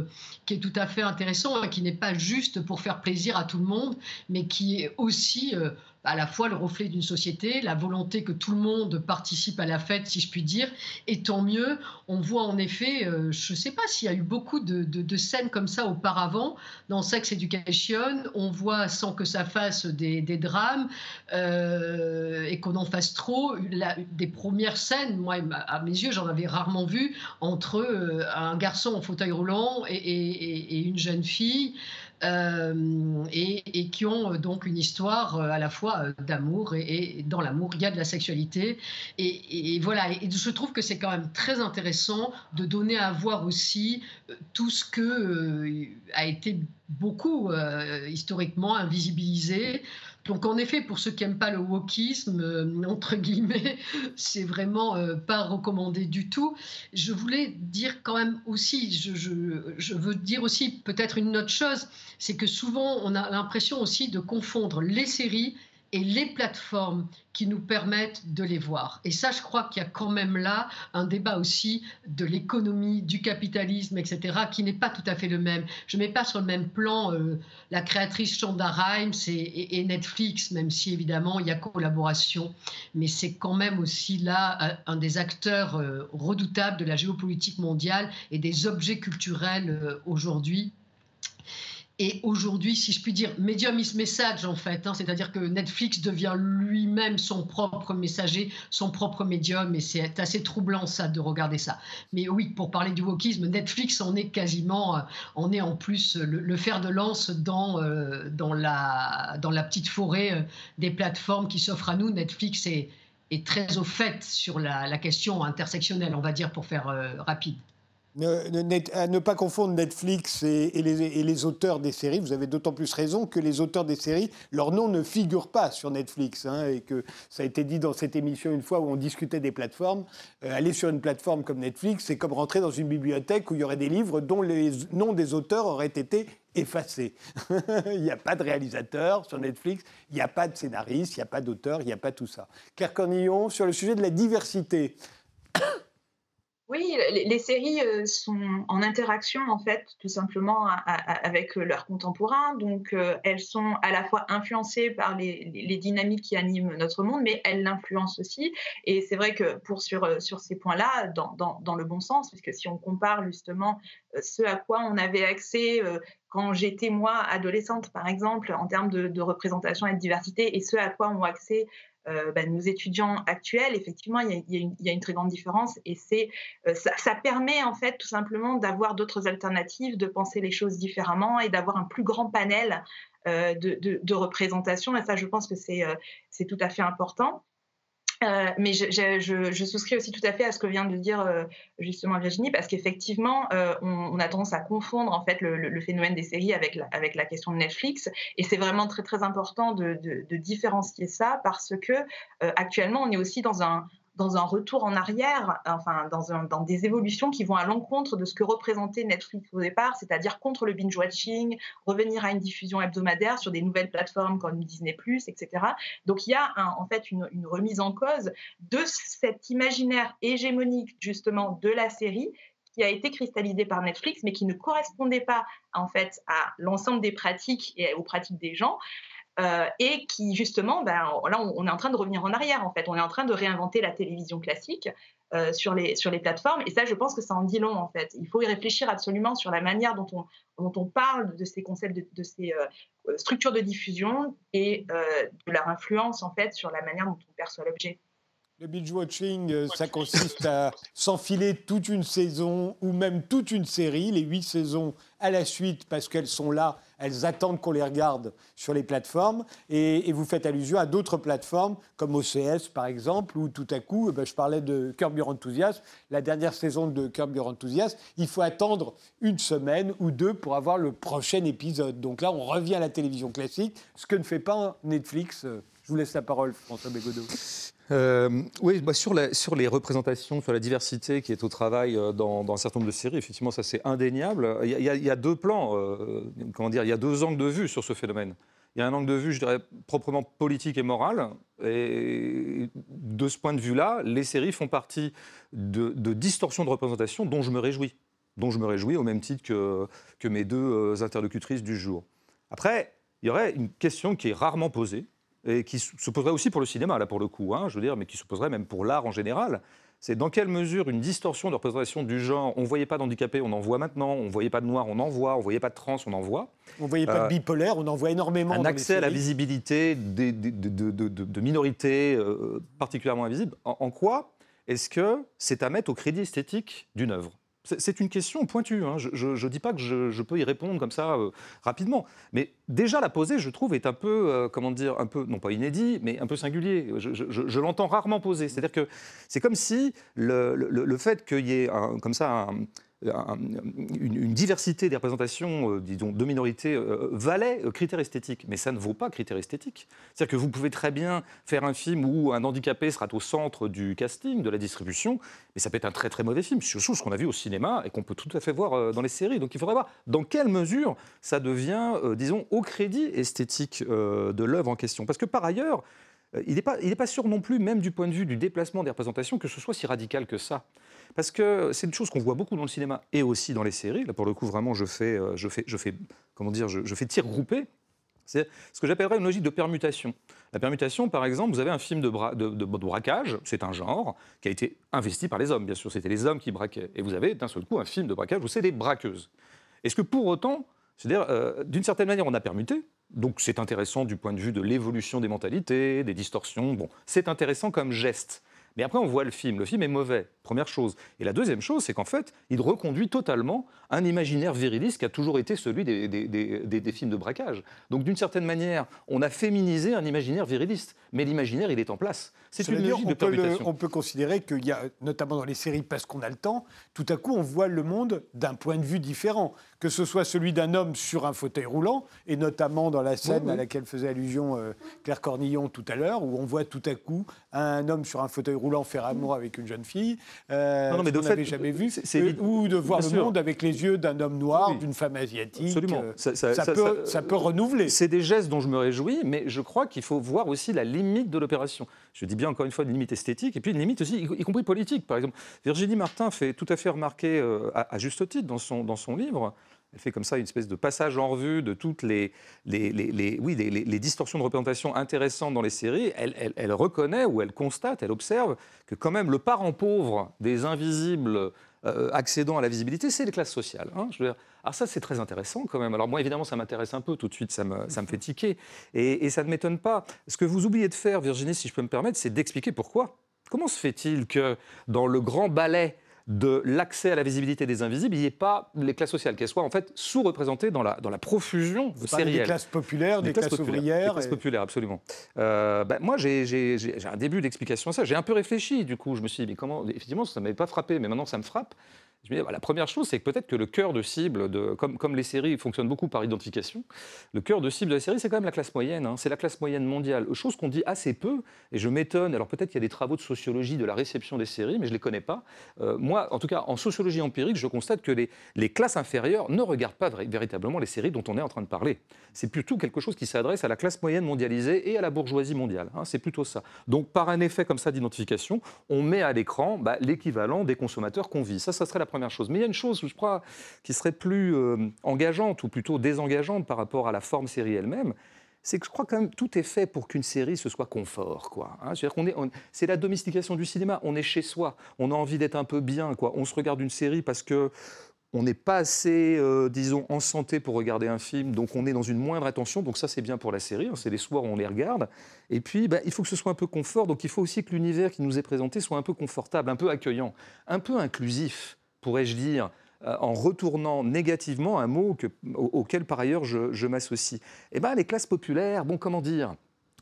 Speaker 3: qui est tout à fait intéressant, hein, qui n'est pas juste pour faire plaisir à tout le monde, mais qui est aussi à la fois le reflet d'une société, la volonté que tout le monde participe à la fête, si je puis dire, et tant mieux. On voit en effet, euh, je ne sais pas s'il y a eu beaucoup de, scènes comme ça auparavant dans Sex Education. On voit sans que ça fasse des, drames euh, et qu'on en fasse trop. des premières scènes, moi, à mes yeux, j'en avais rarement vu entre euh, un garçon en fauteuil roulant et une jeune fille. Euh, et, qui ont euh, donc une histoire euh, à la fois d'amour et, dans l'amour, il y a de la sexualité. Et, voilà, et je trouve que c'est quand même très intéressant de donner à voir aussi tout ce que a été beaucoup historiquement invisibilisé. Donc en effet, pour ceux qui n'aiment pas le wokisme, euh, entre guillemets, c'est vraiment euh, pas recommandé du tout. Je voulais dire quand même aussi, je, je veux dire aussi peut-être une autre chose, c'est que souvent on a l'impression aussi de confondre les séries et les plateformes qui nous permettent de les voir. Et ça, je crois qu'il y a quand même là un débat aussi de l'économie, du capitalisme, etc., qui n'est pas tout à fait le même. Je ne mets pas sur le même plan euh, la créatrice Shonda Rhimes et, Netflix, même si évidemment il y a collaboration, mais c'est quand même aussi là euh, un des acteurs euh, redoutables de la géopolitique mondiale et des objets culturels aujourd'hui et aujourd'hui, si je puis dire, medium is message en fait, hein, c'est-à-dire que Netflix devient lui-même son propre messager, son propre médium, et c'est assez troublant ça de regarder ça. Mais oui, pour parler du wokisme, Netflix en est quasiment, on euh, est en plus le, fer de lance dans, euh, dans, la, dans la petite forêt euh, des plateformes qui s'offrent à nous. Netflix est, est très au fait sur la, question intersectionnelle, on va dire, pour faire rapide.
Speaker 1: Ne, ne pas confondre Netflix et, les, auteurs des séries. Vous avez d'autant plus raison que les auteurs des séries, leur nom ne figure pas sur Netflix. Hein, et que ça a été dit dans cette émission une fois où on discutait des plateformes. Euh, aller sur une plateforme comme Netflix, c'est comme rentrer dans une bibliothèque où il y aurait des livres dont les noms des auteurs auraient été effacés. il n'y a pas de réalisateur sur Netflix, il n'y a pas de scénariste, il n'y a pas d'auteur, il n'y a pas tout ça. Claire Cornillon, sur le sujet de la diversité.
Speaker 4: Oui, les, séries euh, sont en interaction en fait, tout simplement avec euh, leurs contemporains. Donc, euh, elles sont à la fois influencées par les, dynamiques qui animent notre monde, mais elles l'influencent aussi. Et c'est vrai que pour sur, sur ces points-là, dans, dans, le bon sens, puisque si on compare justement ce à quoi on avait accès quand j'étais moi adolescente, par exemple, en termes de, de, représentation et de diversité, et ce à quoi ont accès euh, bah, nos étudiants actuels, effectivement, il y, a, une très grande différence et euh, ça, permet en fait tout simplement d'avoir d'autres alternatives, de penser les choses différemment et d'avoir un plus grand panel euh, de, de, de, représentation. Et ça, je pense que c'est tout à fait important. Euh, mais je, souscris aussi tout à fait à ce que vient de dire euh, justement Virginie, parce qu'effectivement, euh, on, a tendance à confondre en fait le, phénomène des séries avec la, avec la question de Netflix, et c'est vraiment très très important de, de, différencier ça parce que actuellement, on est aussi dans un dans un retour en arrière, enfin dans, des évolutions qui vont à l'encontre de ce que représentait Netflix au départ, c'est-à-dire contre le binge-watching, revenir à une diffusion hebdomadaire sur des nouvelles plateformes comme Disney+, etc. Donc il y a en fait une, une remise en cause de cet imaginaire hégémonique justement de la série qui a été cristallisé par Netflix, mais qui ne correspondait pas en fait à l'ensemble des pratiques et aux pratiques des gens. Euh, et qui justement, ben, là, on, est en train de revenir en arrière, en fait. On est en train de réinventer la télévision classique euh, sur, les, sur les plateformes. Et ça, je pense que ça en dit long, en fait. Il faut y réfléchir absolument sur la manière dont on, dont on parle de ces concepts, de, ces euh, structures de diffusion et de leur influence, en fait, sur la manière dont on perçoit l'objet.
Speaker 1: Le binge-watching, ça consiste à s'enfiler toute une saison ou même toute une série, les huit saisons à la suite parce qu'elles sont là, elles attendent qu'on les regarde sur les plateformes. Et, vous faites allusion à d'autres plateformes comme OCS par exemple, où tout à coup, eh ben, je parlais de Curb Your Enthusiasm, la dernière saison de Curb Your Enthusiasm, il faut attendre une semaine ou deux pour avoir le prochain épisode. Donc là, on revient à la télévision classique, ce que ne fait pas Netflix. Je vous laisse la parole, François Bégodeau.
Speaker 2: Euh, oui, bah, sur, les représentations, sur la diversité qui est au travail euh, dans, un certain nombre de séries, effectivement, ça c'est indéniable. Il y, a, deux plans, euh, comment dire, il y a deux angles de vue sur ce phénomène. il y a un angle de vue, je dirais, proprement politique et moral. Et de ce point de vue-là, les séries font partie de, distorsions de représentation dont je me réjouis. Dont je me réjouis au même titre que, mes deux interlocutrices du jour. Après, il y aurait une question qui est rarement posée, et qui se poserait aussi pour le cinéma, là pour le coup, hein, je veux dire, mais qui se poserait même pour l'art en général c'est dans quelle mesure une distorsion de représentation du genre, on ne voyait pas d'handicapés, on en voit maintenant, on ne voyait pas de noirs, on en voit, on ne voyait pas de trans, on en voit.
Speaker 1: On ne voyait pas de euh, bipolaire, on en voit énormément.
Speaker 2: Un accès à la visibilité de, minorités euh, particulièrement invisibles. en quoi est-ce que c'est à mettre au crédit esthétique d'une œuvre? C'est une question pointue. Hein. Je ne dis pas que je, peux y répondre comme ça euh, rapidement. Mais déjà la poser, je trouve, est un peu, euh, comment dire, un peu, non pas inédit, mais un peu singulier. Je, l'entends rarement poser. C'est-à-dire que c'est comme si le, fait qu'il y ait comme ça un, une, diversité des représentations, euh, disons, de minorités euh, valait euh, critère esthétique. Mais ça ne vaut pas critère esthétique. C'est-à-dire que vous pouvez très bien faire un film où un handicapé sera au centre du casting, de la distribution, mais ça peut être un très très mauvais film. C'est chose qu'on a vu au cinéma et qu'on peut tout à fait voir dans les séries. Donc il faudrait voir dans quelle mesure ça devient, disons, au crédit esthétique de l'œuvre en question. Parce que par ailleurs, il n'est pas, pas sûr non plus, même du point de vue du déplacement des représentations, que ce soit si radical que ça. Parce que c'est une chose qu'on voit beaucoup dans le cinéma et aussi dans les séries. Là, pour le coup, vraiment, je fais, euh, je fais, je fais comment dire, je, fais tir groupé. C'est ce que j'appellerais une logique de permutation. La permutation, par exemple, vous avez un film de, de, braquage, c'est un genre qui a été investi par les hommes, bien sûr, c'était les hommes qui braquaient. Et vous avez d'un seul coup un film de braquage où c'est des braqueuses. Est-ce que pour autant, c'est-à-dire, euh, d'une certaine manière, on a permuté, donc c'est intéressant du point de vue de l'évolution des mentalités, des distorsions, bon, c'est intéressant comme geste. Mais après, on voit le film. Le film est mauvais, première chose. Et la deuxième chose, c'est qu'en fait, il reconduit totalement un imaginaire viriliste qui a toujours été celui des, des, films de braquage. Donc, d'une certaine manière, on a féminisé un imaginaire viriliste. Mais l'imaginaire, il est en place. C'est une logique de
Speaker 1: permutation. on peut considérer qu'il y a, notamment dans les séries, parce qu'on a le temps, tout à coup, on voit le monde d'un point de vue différent. Que ce soit celui d'un homme sur un fauteuil roulant, et notamment dans la scène à laquelle faisait allusion euh, Claire Cornillon tout à l'heure, où on voit tout à coup un homme sur un fauteuil roulant faire amour avec une jeune fille, euh, non, mais qu'on n'avait jamais vu, euh, ou de voir le monde avec les yeux d'un homme noir, d'une femme asiatique.
Speaker 2: Absolument.
Speaker 1: Euh, ça, peut, ça, peut, renouveler.
Speaker 2: C'est des gestes dont je me réjouis, mais je crois qu'il faut voir aussi la limite de l'opération. Je dis bien encore une fois une limite esthétique, et puis une limite aussi, y, compris politique. Par exemple, Virginie Martin fait tout à fait remarquer, à, à, juste titre dans son, dans son livre, elle fait comme ça une espèce de passage en revue de toutes les, les, oui, les, distorsions de représentation intéressantes dans les séries. Elle, reconnaît ou elle constate, elle observe que quand même le parent pauvre des invisibles euh, accédant à la visibilité, c'est les classes sociales. Hein, je veux dire. Alors ça, c'est très intéressant quand même. Alors moi, évidemment, ça m'intéresse un peu tout de suite, ça me, ça me fait tiquer. Et ça ne m'étonne pas. Ce que vous oubliez de faire, Virginie, si je peux me permettre, c'est d'expliquer pourquoi. Comment se fait-il que dans le grand ballet de l'accès à la visibilité des invisibles, il n'y ait pas les classes sociales, qu'elles soient en fait sous-représentées dans la, dans la profusion
Speaker 1: sérielle. Des classes populaires, des, classes, ouvrières.
Speaker 2: Des classes populaires, absolument. Euh, ben, moi, j'ai un début d'explication à ça. J'ai un peu réfléchi, du coup. Je me suis dit, mais comment. Effectivement, ça ne m'avait pas frappé, mais maintenant, ça me frappe. La première chose, c'est que peut-être que le cœur de cible, comme, les séries fonctionnent beaucoup par identification, le cœur de cible de la série, c'est quand même la classe moyenne. Hein. c'est la classe moyenne mondiale. Chose qu'on dit assez peu, et je m'étonne. Alors peut-être qu'il y a des travaux de sociologie de la réception des séries, mais je ne les connais pas. Euh, moi, en tout cas, en sociologie empirique, je constate que les, les classes inférieures ne regardent pas véritablement les séries dont on est en train de parler. C'est plutôt quelque chose qui s'adresse à la classe moyenne mondialisée et à la bourgeoisie mondiale. Hein. c'est plutôt ça. Donc par un effet comme ça d'identification, on met à l'écran bah, l'équivalent des consommateurs qu'on vit. Ça, ça serait la Mais il y a une chose, je crois, qui serait plus euh, engageante ou plutôt désengageante par rapport à la forme série elle-même c'est que je crois quand même tout est fait pour qu'une série ce soit confort, quoi. Hein. cest qu'on est, c'est la domestication du cinéma. On est chez soi, on a envie d'être un peu bien, quoi. On se regarde une série parce que on n'est pas assez, euh, disons, en santé pour regarder un film, donc on est dans une moindre attention, donc ça c'est bien pour la série, hein. c'est les soirs où on les regarde. Et puis, bah, il faut que ce soit un peu confort, donc il faut aussi que l'univers qui nous est présenté soit un peu confortable, un peu accueillant, un peu inclusif pourrais-je dire, euh, en retournant négativement un mot auquel par ailleurs je, m'associe. Eh bien, les classes populaires, bon, comment dire?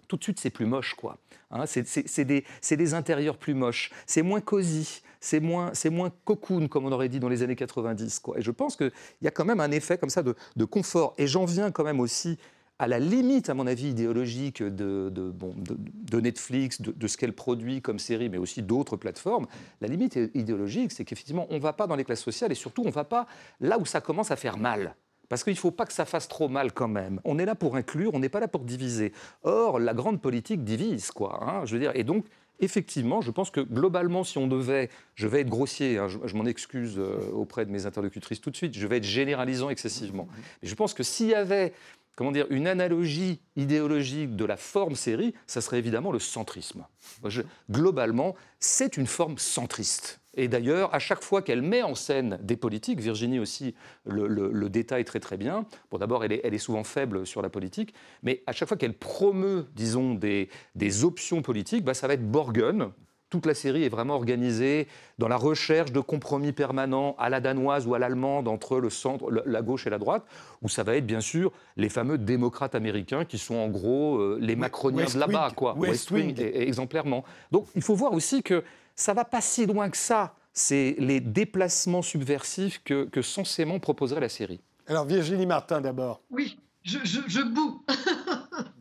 Speaker 2: Tout de suite, c'est plus moche, quoi. Hein, c'est des, intérieurs plus moches. C'est moins cosy, c'est moins, moins cocoon, comme on aurait dit dans les années 90, quoi. Et je pense qu'il y a quand même un effet comme ça de confort. Et j'en viens quand même aussi à la limite, à mon avis, idéologique de, de, Netflix, de, ce qu'elle produit comme série, mais aussi d'autres plateformes, la limite idéologique, c'est qu'effectivement, on ne va pas dans les classes sociales et surtout, on ne va pas là où ça commence à faire mal. parce qu'il ne faut pas que ça fasse trop mal quand même. On est là pour inclure, on n'est pas là pour diviser. Or, la grande politique divise, quoi. Hein, je veux dire, et donc, effectivement, je pense que globalement, si on devait, je vais être grossier, hein, je, m'en excuse euh, auprès de mes interlocutrices tout de suite, je vais être généralisant excessivement. Je pense que s'il y avait comment dire, une analogie idéologique de la forme série, ça serait évidemment le centrisme. globalement, c'est une forme centriste. Et d'ailleurs, à chaque fois qu'elle met en scène des politiques, Virginie aussi le, détaille très très bien. Bon, d'abord, elle est, souvent faible sur la politique, mais à chaque fois qu'elle promeut, disons, des, options politiques, bah, ça va être Borgen, toute la série est vraiment organisée dans la recherche de compromis permanents à la danoise ou à l'allemande entre le centre, la gauche et la droite, où ça va être bien sûr les fameux démocrates américains qui sont en gros euh, les macroniens de là-bas, quoi.
Speaker 1: West, Wing,
Speaker 2: exemplairement. Donc il faut voir aussi que ça va pas si loin que ça. C'est les déplacements subversifs que, que censément proposerait la série.
Speaker 1: Alors Virginie Martin d'abord.
Speaker 3: Oui, je, je, je boue.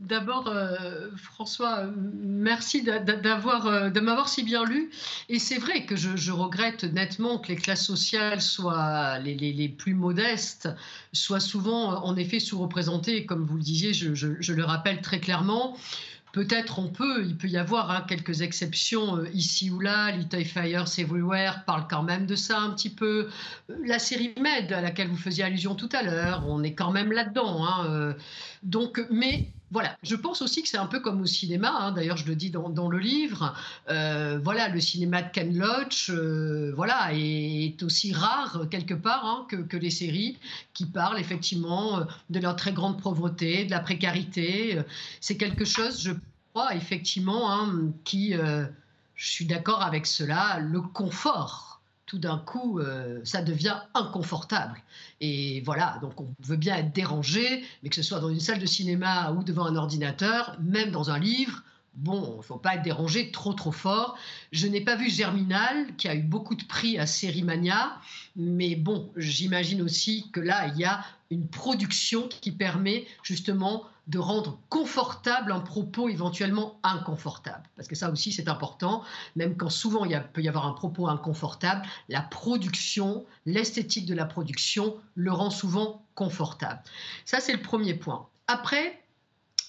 Speaker 3: D'abord, euh, François, merci d'avoir, euh, de m'avoir si bien lu. Et c'est vrai que je, regrette nettement que les classes sociales soient les, plus modestes, soient souvent en effet sous-représentées. Comme vous le disiez, je le rappelle très clairement. Peut-être on peut, il peut y avoir hein, quelques exceptions euh, ici ou là. Little Fires Everywhere parle quand même de ça un petit peu. La série Med à laquelle vous faisiez allusion tout à l'heure, on est quand même là-dedans. Hein, donc, mais voilà, je pense aussi que c'est un peu comme au cinéma, hein. d'ailleurs je le dis dans, le livre, euh, voilà, le cinéma de Ken Loach euh, voilà, est, aussi rare quelque part hein, que, les séries qui parlent effectivement de leur très grande pauvreté, de la précarité. C'est quelque chose, je crois, effectivement, hein, qui, euh, je suis d'accord avec cela, le confort tout d'un coup, euh, ça devient inconfortable. Et voilà, donc on veut bien être dérangé, mais que ce soit dans une salle de cinéma ou devant un ordinateur, même dans un livre, bon, il ne faut pas être dérangé trop trop fort. Je n'ai pas vu Germinal, qui a eu beaucoup de prix à Sérimania, mais bon, j'imagine aussi que là, il y a une production qui permet justement de rendre confortable un propos éventuellement inconfortable. Parce que ça aussi, c'est important. Même quand souvent il peut y avoir un propos inconfortable, la production, l'esthétique de la production le rend souvent confortable. Ça, c'est le premier point. Après,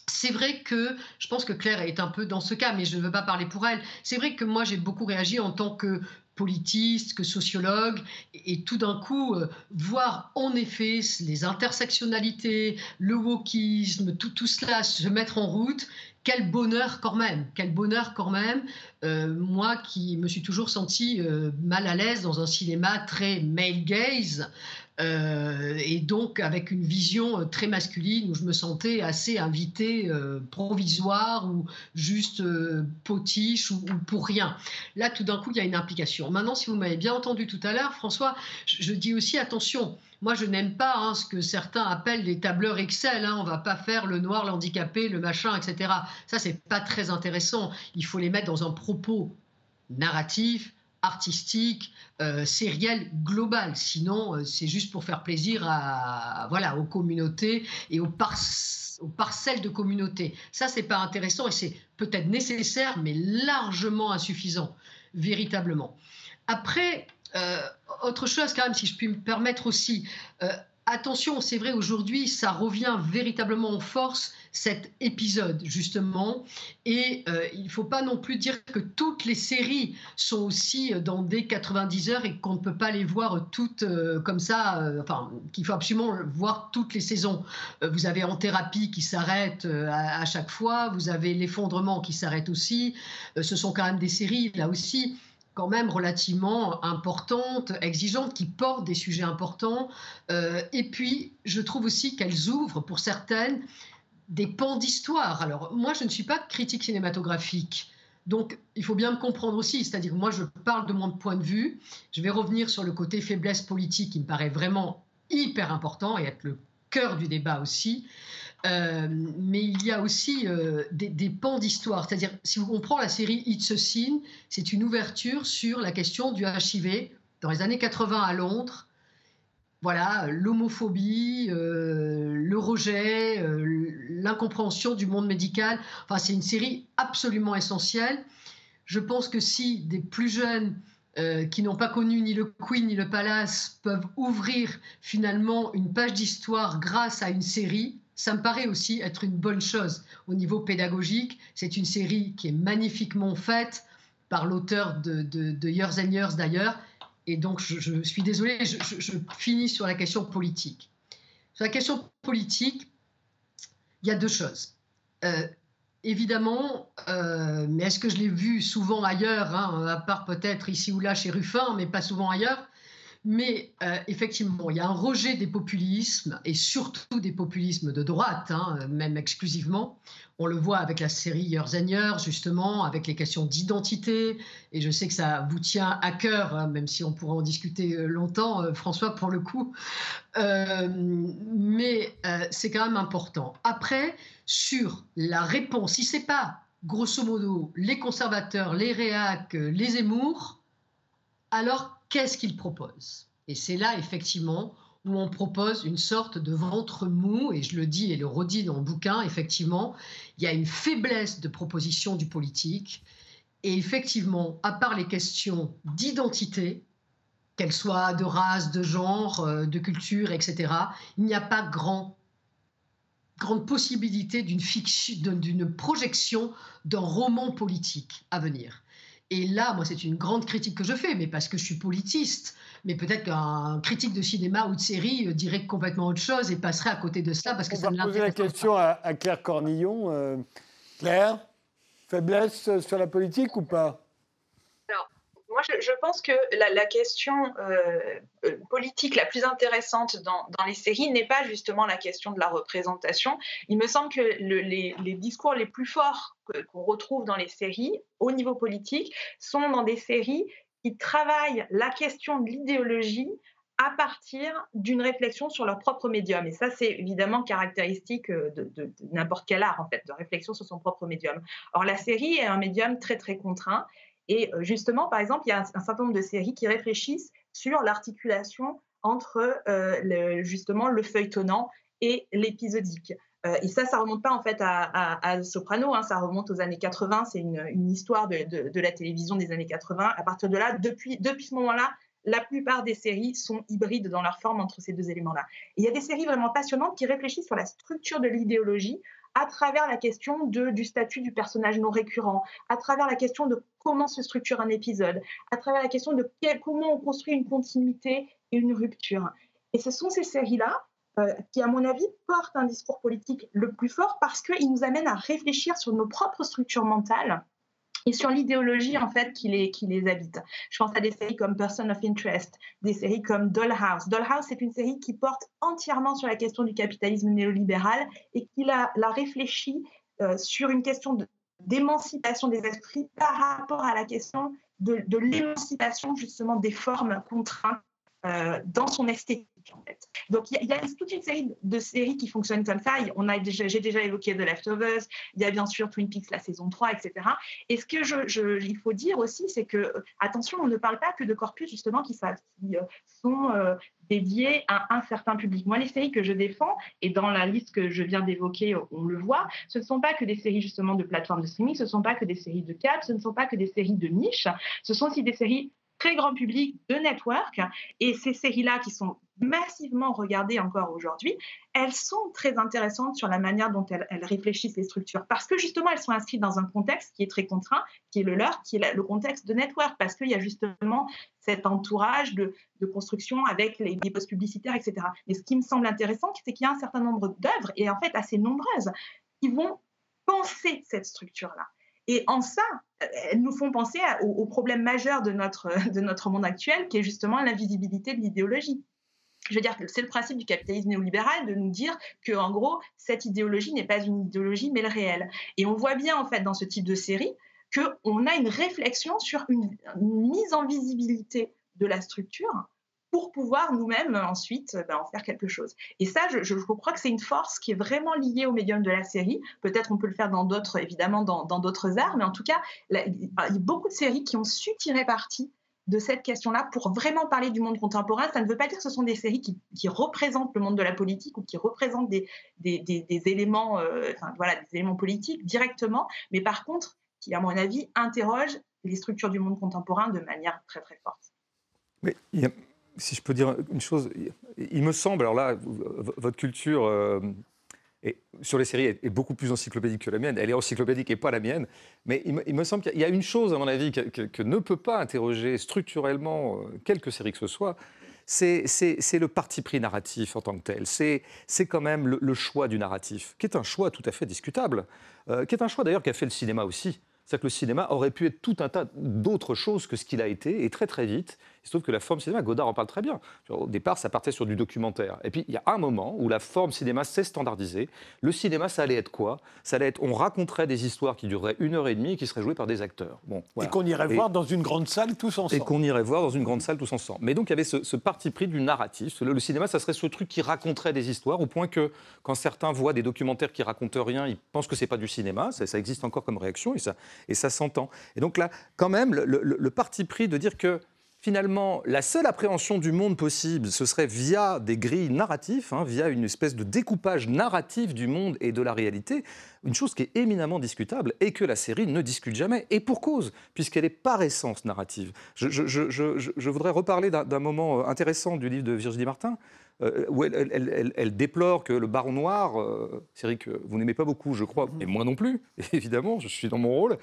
Speaker 3: c'est vrai que je pense que Claire est un peu dans ce cas, mais je ne veux pas parler pour elle. C'est vrai que moi, j'ai beaucoup réagi en tant que politiste, que sociologue, et, tout d'un coup, euh, voir en effet les intersectionnalités, le wokisme, tout, tout cela se mettre en route, quel bonheur quand même, quel bonheur quand même. Euh, moi qui me suis toujours senti euh, mal à l'aise dans un cinéma très male gaze, euh, et donc avec une vision euh, très masculine où je me sentais assez invité euh, provisoire ou juste potiche ou, pour rien. Là, tout d'un coup, il y a une implication. Maintenant, si vous m'avez bien entendu tout à l'heure, François, je, dis aussi attention. Moi, je n'aime pas hein, ce que certains appellent les tableurs Excel. Hein. On va pas faire le noir, l'handicapé, le machin, etc. Ça, c'est pas très intéressant. Il faut les mettre dans un propos narratif, artistique, euh, sériel, global. Sinon, euh, c'est juste pour faire plaisir à, voilà, aux communautés et aux, parcelles de communautés. Ça, c'est pas intéressant et c'est peut-être nécessaire, mais largement insuffisant, véritablement. Après, euh, autre chose quand même, si je puis me permettre aussi, attention, c'est vrai, aujourd'hui, ça revient véritablement en force, cet épisode, justement. Et euh, il ne faut pas non plus dire que toutes les séries sont aussi dans des 90 heures et qu'on ne peut pas les voir toutes euh, comme ça, euh, enfin, qu'il faut absolument voir toutes les saisons. vous avez En thérapie qui s'arrête à, chaque fois, vous avez L'effondrement qui s'arrête aussi. ce sont quand même des séries, là aussi quand même relativement importantes, exigeantes, qui portent des sujets importants. Euh, et puis, je trouve aussi qu'elles ouvrent, pour certaines, des pans d'histoire. Alors, moi, je ne suis pas critique cinématographique. Donc, il faut bien me comprendre aussi, c'est-à-dire moi, je parle de mon point de vue. Je vais revenir sur le côté faiblesse politique qui me paraît vraiment hyper important et être le cœur du débat aussi. Euh, mais il y a aussi euh, des, pans d'histoire. C'est-à-dire, si on prend la série It's a Sin, c'est une ouverture sur la question du HIV dans les années 80 à Londres. Voilà, l'homophobie, euh, le rejet, l'incompréhension du monde médical. Enfin, c'est une série absolument essentielle. Je pense que si des plus jeunes euh, qui n'ont pas connu ni le Queen ni le Palace peuvent ouvrir finalement une page d'histoire grâce à une série, ça me paraît aussi être une bonne chose au niveau pédagogique. C'est une série qui est magnifiquement faite par l'auteur de, de, Years and Years d'ailleurs. Et donc, je, suis désolée, je, finis sur la question politique. Sur la question politique, il y a deux choses. Euh, évidemment, euh, mais est-ce que je l'ai vu souvent ailleurs, hein, à part peut-être ici ou là chez Ruffin, mais pas souvent ailleurs mais euh, effectivement, il y a un rejet des populismes et surtout des populismes de droite, hein, même exclusivement. On le voit avec la série Years and Years, justement, avec les questions d'identité. Et je sais que ça vous tient à cœur, hein, même si on pourra en discuter euh, longtemps, euh, François, pour le coup. mais c'est quand même important. Après, sur la réponse, si c'est pas grosso modo les conservateurs, les réacs, les émours, alors qu'est-ce qu'il propose? Et c'est là, effectivement, où on propose une sorte de ventre mou, et je le dis et le redis dans le bouquin, effectivement, il y a une faiblesse de proposition du politique, et effectivement, à part les questions d'identité, qu'elles soient de race, de genre, euh, de culture, etc., il n'y a pas grand, grande possibilité d'une projection d'un roman politique à venir. Et là, moi, c'est une grande critique que je fais, mais parce que je suis politiste. Mais peut-être qu'un critique de cinéma ou de série euh, dirait complètement autre chose et passerait à côté de ça parce que
Speaker 1: On
Speaker 3: ça
Speaker 1: va poser la question à, Claire Cornillon. Euh, Claire, faiblesse sur la politique ou pas?
Speaker 4: Je, pense que la, question euh, euh, politique la plus intéressante dans, les séries n'est pas justement la question de la représentation. Il me semble que les, discours les plus forts qu'on retrouve dans les séries au niveau politique sont dans des séries qui travaillent la question de l'idéologie à partir d'une réflexion sur leur propre médium. Et ça, c'est évidemment caractéristique euh, de, de n'importe quel art, en fait, de réflexion sur son propre médium. Or, la série est un médium très, très contraint. Et euh, justement, par exemple, il y a un, certain nombre de séries qui réfléchissent sur l'articulation entre euh, justement le feuilletonnant et l'épisodique. Euh, et ça, ça remonte pas en fait à, Soprano, hein, ça remonte aux années 80. C'est une, histoire de, la télévision des années 80. À partir de là, depuis, depuis ce moment-là, la plupart des séries sont hybrides dans leur forme entre ces deux éléments-là. Il y a des séries vraiment passionnantes qui réfléchissent sur la structure de l'idéologie à travers la question de, du statut du personnage non récurrent, à travers la question de comment se structure un épisode, à travers la question de comment on construit une continuité et une rupture. Et ce sont ces séries-là euh, qui, à mon avis, portent un discours politique le plus fort parce qu'ils nous amènent à réfléchir sur nos propres structures mentales et sur l'idéologie en fait qui les, habite. Je pense à des séries comme Person of Interest, des séries comme Dollhouse. Dollhouse, c'est une série qui porte entièrement sur la question du capitalisme néolibéral et qui la, réfléchit euh, sur une question d'émancipation des esprits par rapport à la question de l'émancipation justement des formes contraintes euh, dans son esthétique. En fait. Donc il y, a toute une série de séries qui fonctionnent comme ça. On déjà, j'ai déjà évoqué The Leftovers. Il y a bien sûr Twin Peaks la saison 3, etc. Et ce que faut dire aussi, c'est que attention, on ne parle pas que de corpus justement qui, euh, sont euh, dédiés à un certain public. Moi, les séries que je défends et dans la liste que je viens d'évoquer, on le voit, ce ne sont pas que des séries justement de plateformes de streaming, ce ne sont pas que des séries de câbles, ce ne sont pas que des séries de niche, ce sont aussi des séries très grand public de network. Et ces séries-là, qui sont massivement regardées encore aujourd'hui, elles sont très intéressantes sur la manière dont elles, réfléchissent les structures. Parce que justement, elles sont inscrites dans un contexte qui est très contraint, qui est le leur, qui est le contexte de network, parce qu'il y a justement cet entourage de, construction avec les, les postes publicitaires, etc. Mais ce qui me semble intéressant, c'est qu'il y a un certain nombre d'œuvres, et en fait assez nombreuses, qui vont penser cette structure-là. Et en ça, elles nous font penser au, problème majeur de notre, de notre monde actuel, qui est justement l'invisibilité de l'idéologie. Je veux dire que c'est le principe du capitalisme néolibéral de nous dire que, en gros, cette idéologie n'est pas une idéologie, mais le réel. Et on voit bien, en fait, dans ce type de série, qu'on a une réflexion sur une mise en visibilité de la structure pour pouvoir nous-mêmes ensuite ben, en faire quelque chose. Et ça, je, crois que c'est une force qui est vraiment liée au médium de la série. Peut-être on peut le faire dans d'autres, évidemment, dans, d'autres arts, mais en tout cas, il y a beaucoup de séries qui ont su tirer parti de cette question-là pour vraiment parler du monde contemporain. Ça ne veut pas dire que ce sont des séries qui, représentent le monde de la politique ou qui représentent des, éléments, euh, voilà, des éléments politiques directement, mais par contre, qui, à mon avis, interrogent les structures du monde contemporain de manière très très forte.
Speaker 2: Mais si je peux dire une chose, il me semble, alors là, votre culture euh, sur les séries est, beaucoup plus encyclopédique que la mienne. Elle est encyclopédique et pas la mienne. Mais il me, semble qu'il y a une chose, à mon avis, que, ne peut pas interroger structurellement euh, quelque série que ce soit, c'est le parti pris narratif en tant que tel. C'est quand même le, choix du narratif, qui est un choix tout à fait discutable, euh, qui est un choix d'ailleurs qu'a fait le cinéma aussi. C'est-à-dire que le cinéma aurait pu être tout un tas d'autres choses que ce qu'il a été, et très très vite, il se trouve que la forme cinéma, Godard en parle très bien. Au départ, ça partait sur du documentaire. Et puis, il y a un moment où la forme cinéma s'est standardisée. Le cinéma, ça allait être quoi? Ça allait être, on raconterait des histoires qui dureraient une heure et demie et qui seraient jouées par des acteurs.
Speaker 1: Bon, Et qu'on irait voir dans une grande salle tous ensemble.
Speaker 2: Et qu'on irait voir dans une grande salle tous ensemble. Mais donc, il y avait ce, parti pris du narratif. Le, cinéma, ça serait ce truc qui raconterait des histoires, au point que quand certains voient des documentaires qui racontent rien, ils pensent que c'est pas du cinéma. Ça, existe encore comme réaction et ça, et ça s'entend. Et donc là, quand même, le parti pris de dire que finalement, la seule appréhension du monde possible, ce serait via des grilles narratifs, hein, via une espèce de découpage narratif du monde et de la réalité, une chose qui est éminemment discutable et que la série ne discute jamais, et pour cause, puisqu'elle est par essence narrative. Je, je voudrais reparler d'un moment intéressant du livre de Virginie Martin, euh, où elle, déplore que le Baron Noir, euh, série que vous n'aimez pas beaucoup, je crois, et moi non plus, évidemment, je suis dans mon rôle,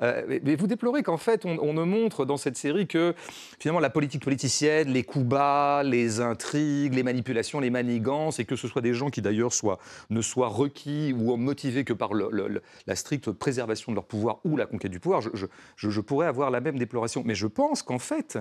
Speaker 2: euh, mais, vous déplorez qu'en fait, on, ne montre dans cette série que finalement la politique politicienne, les coups bas, les intrigues, les manipulations, les manigances, et que ce soit des gens qui d'ailleurs soient, ne soient requis ou motivés que par la stricte préservation de leur pouvoir ou la conquête du pouvoir, je, je pourrais avoir la même déploration. Mais je pense qu'en fait,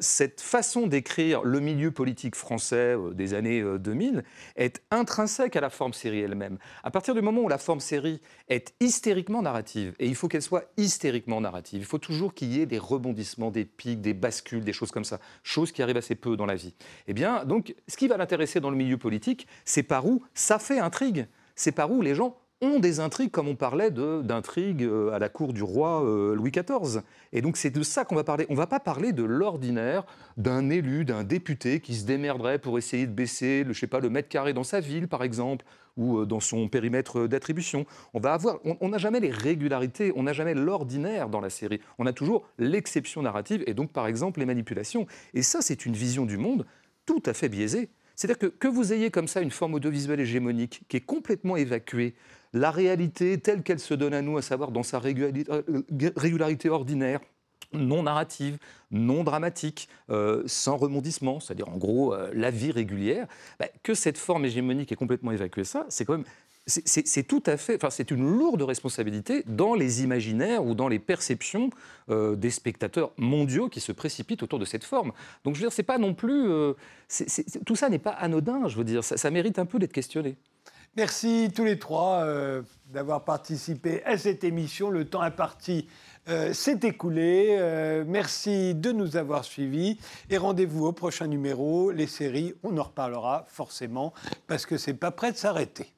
Speaker 2: cette façon d'écrire le milieu politique français, des années 2000 euh, est intrinsèque à la forme série elle-même. À partir du moment où la forme série est hystériquement narrative, et il faut qu'elle soit hystériquement narrative, il faut toujours qu'il y ait des rebondissements, des pics, des bascules, des choses comme ça, choses qui arrivent assez peu dans la vie. Eh bien, donc, ce qui va l'intéresser dans le milieu politique, c'est par où ça fait intrigue, c'est par où les gens ont des intrigues, comme on parlait d'intrigues euh, à la cour du roi euh, Louis XIV. Et donc c'est de ça qu'on va parler. On ne va pas parler de l'ordinaire d'un élu, d'un député qui se démerderait pour essayer de baisser, le, je sais pas, le mètre carré dans sa ville, par exemple, ou euh, dans son périmètre d'attribution. On va avoir, on n'a jamais les régularités, on n'a jamais l'ordinaire dans la série. On a toujours l'exception narrative et donc par exemple les manipulations. Et ça, c'est une vision du monde tout à fait biaisée. C'est-à-dire que, que vous ayez comme ça une forme audiovisuelle hégémonique qui est complètement évacuée la réalité telle qu'elle se donne à nous, à savoir dans sa régularité, euh, ordinaire, non narrative, non dramatique, euh, sans rebondissement, c'est-à-dire en gros euh, la vie régulière, bah, que cette forme hégémonique ait complètement évacué ça, c'est c'est tout à fait, enfin, c'est une lourde responsabilité dans les imaginaires ou dans les perceptions des spectateurs mondiaux qui se précipitent autour de cette forme. Donc, je veux dire, c'est pas non plus, tout ça n'est pas anodin. Je veux dire, ça mérite un peu d'être questionné.
Speaker 1: Merci tous les trois euh, d'avoir participé à cette émission. Le temps imparti euh, s'est écoulé. Euh, merci de nous avoir suivis et rendez-vous au prochain numéro. Les séries, on en reparlera forcément parce que c'est pas prêt de s'arrêter.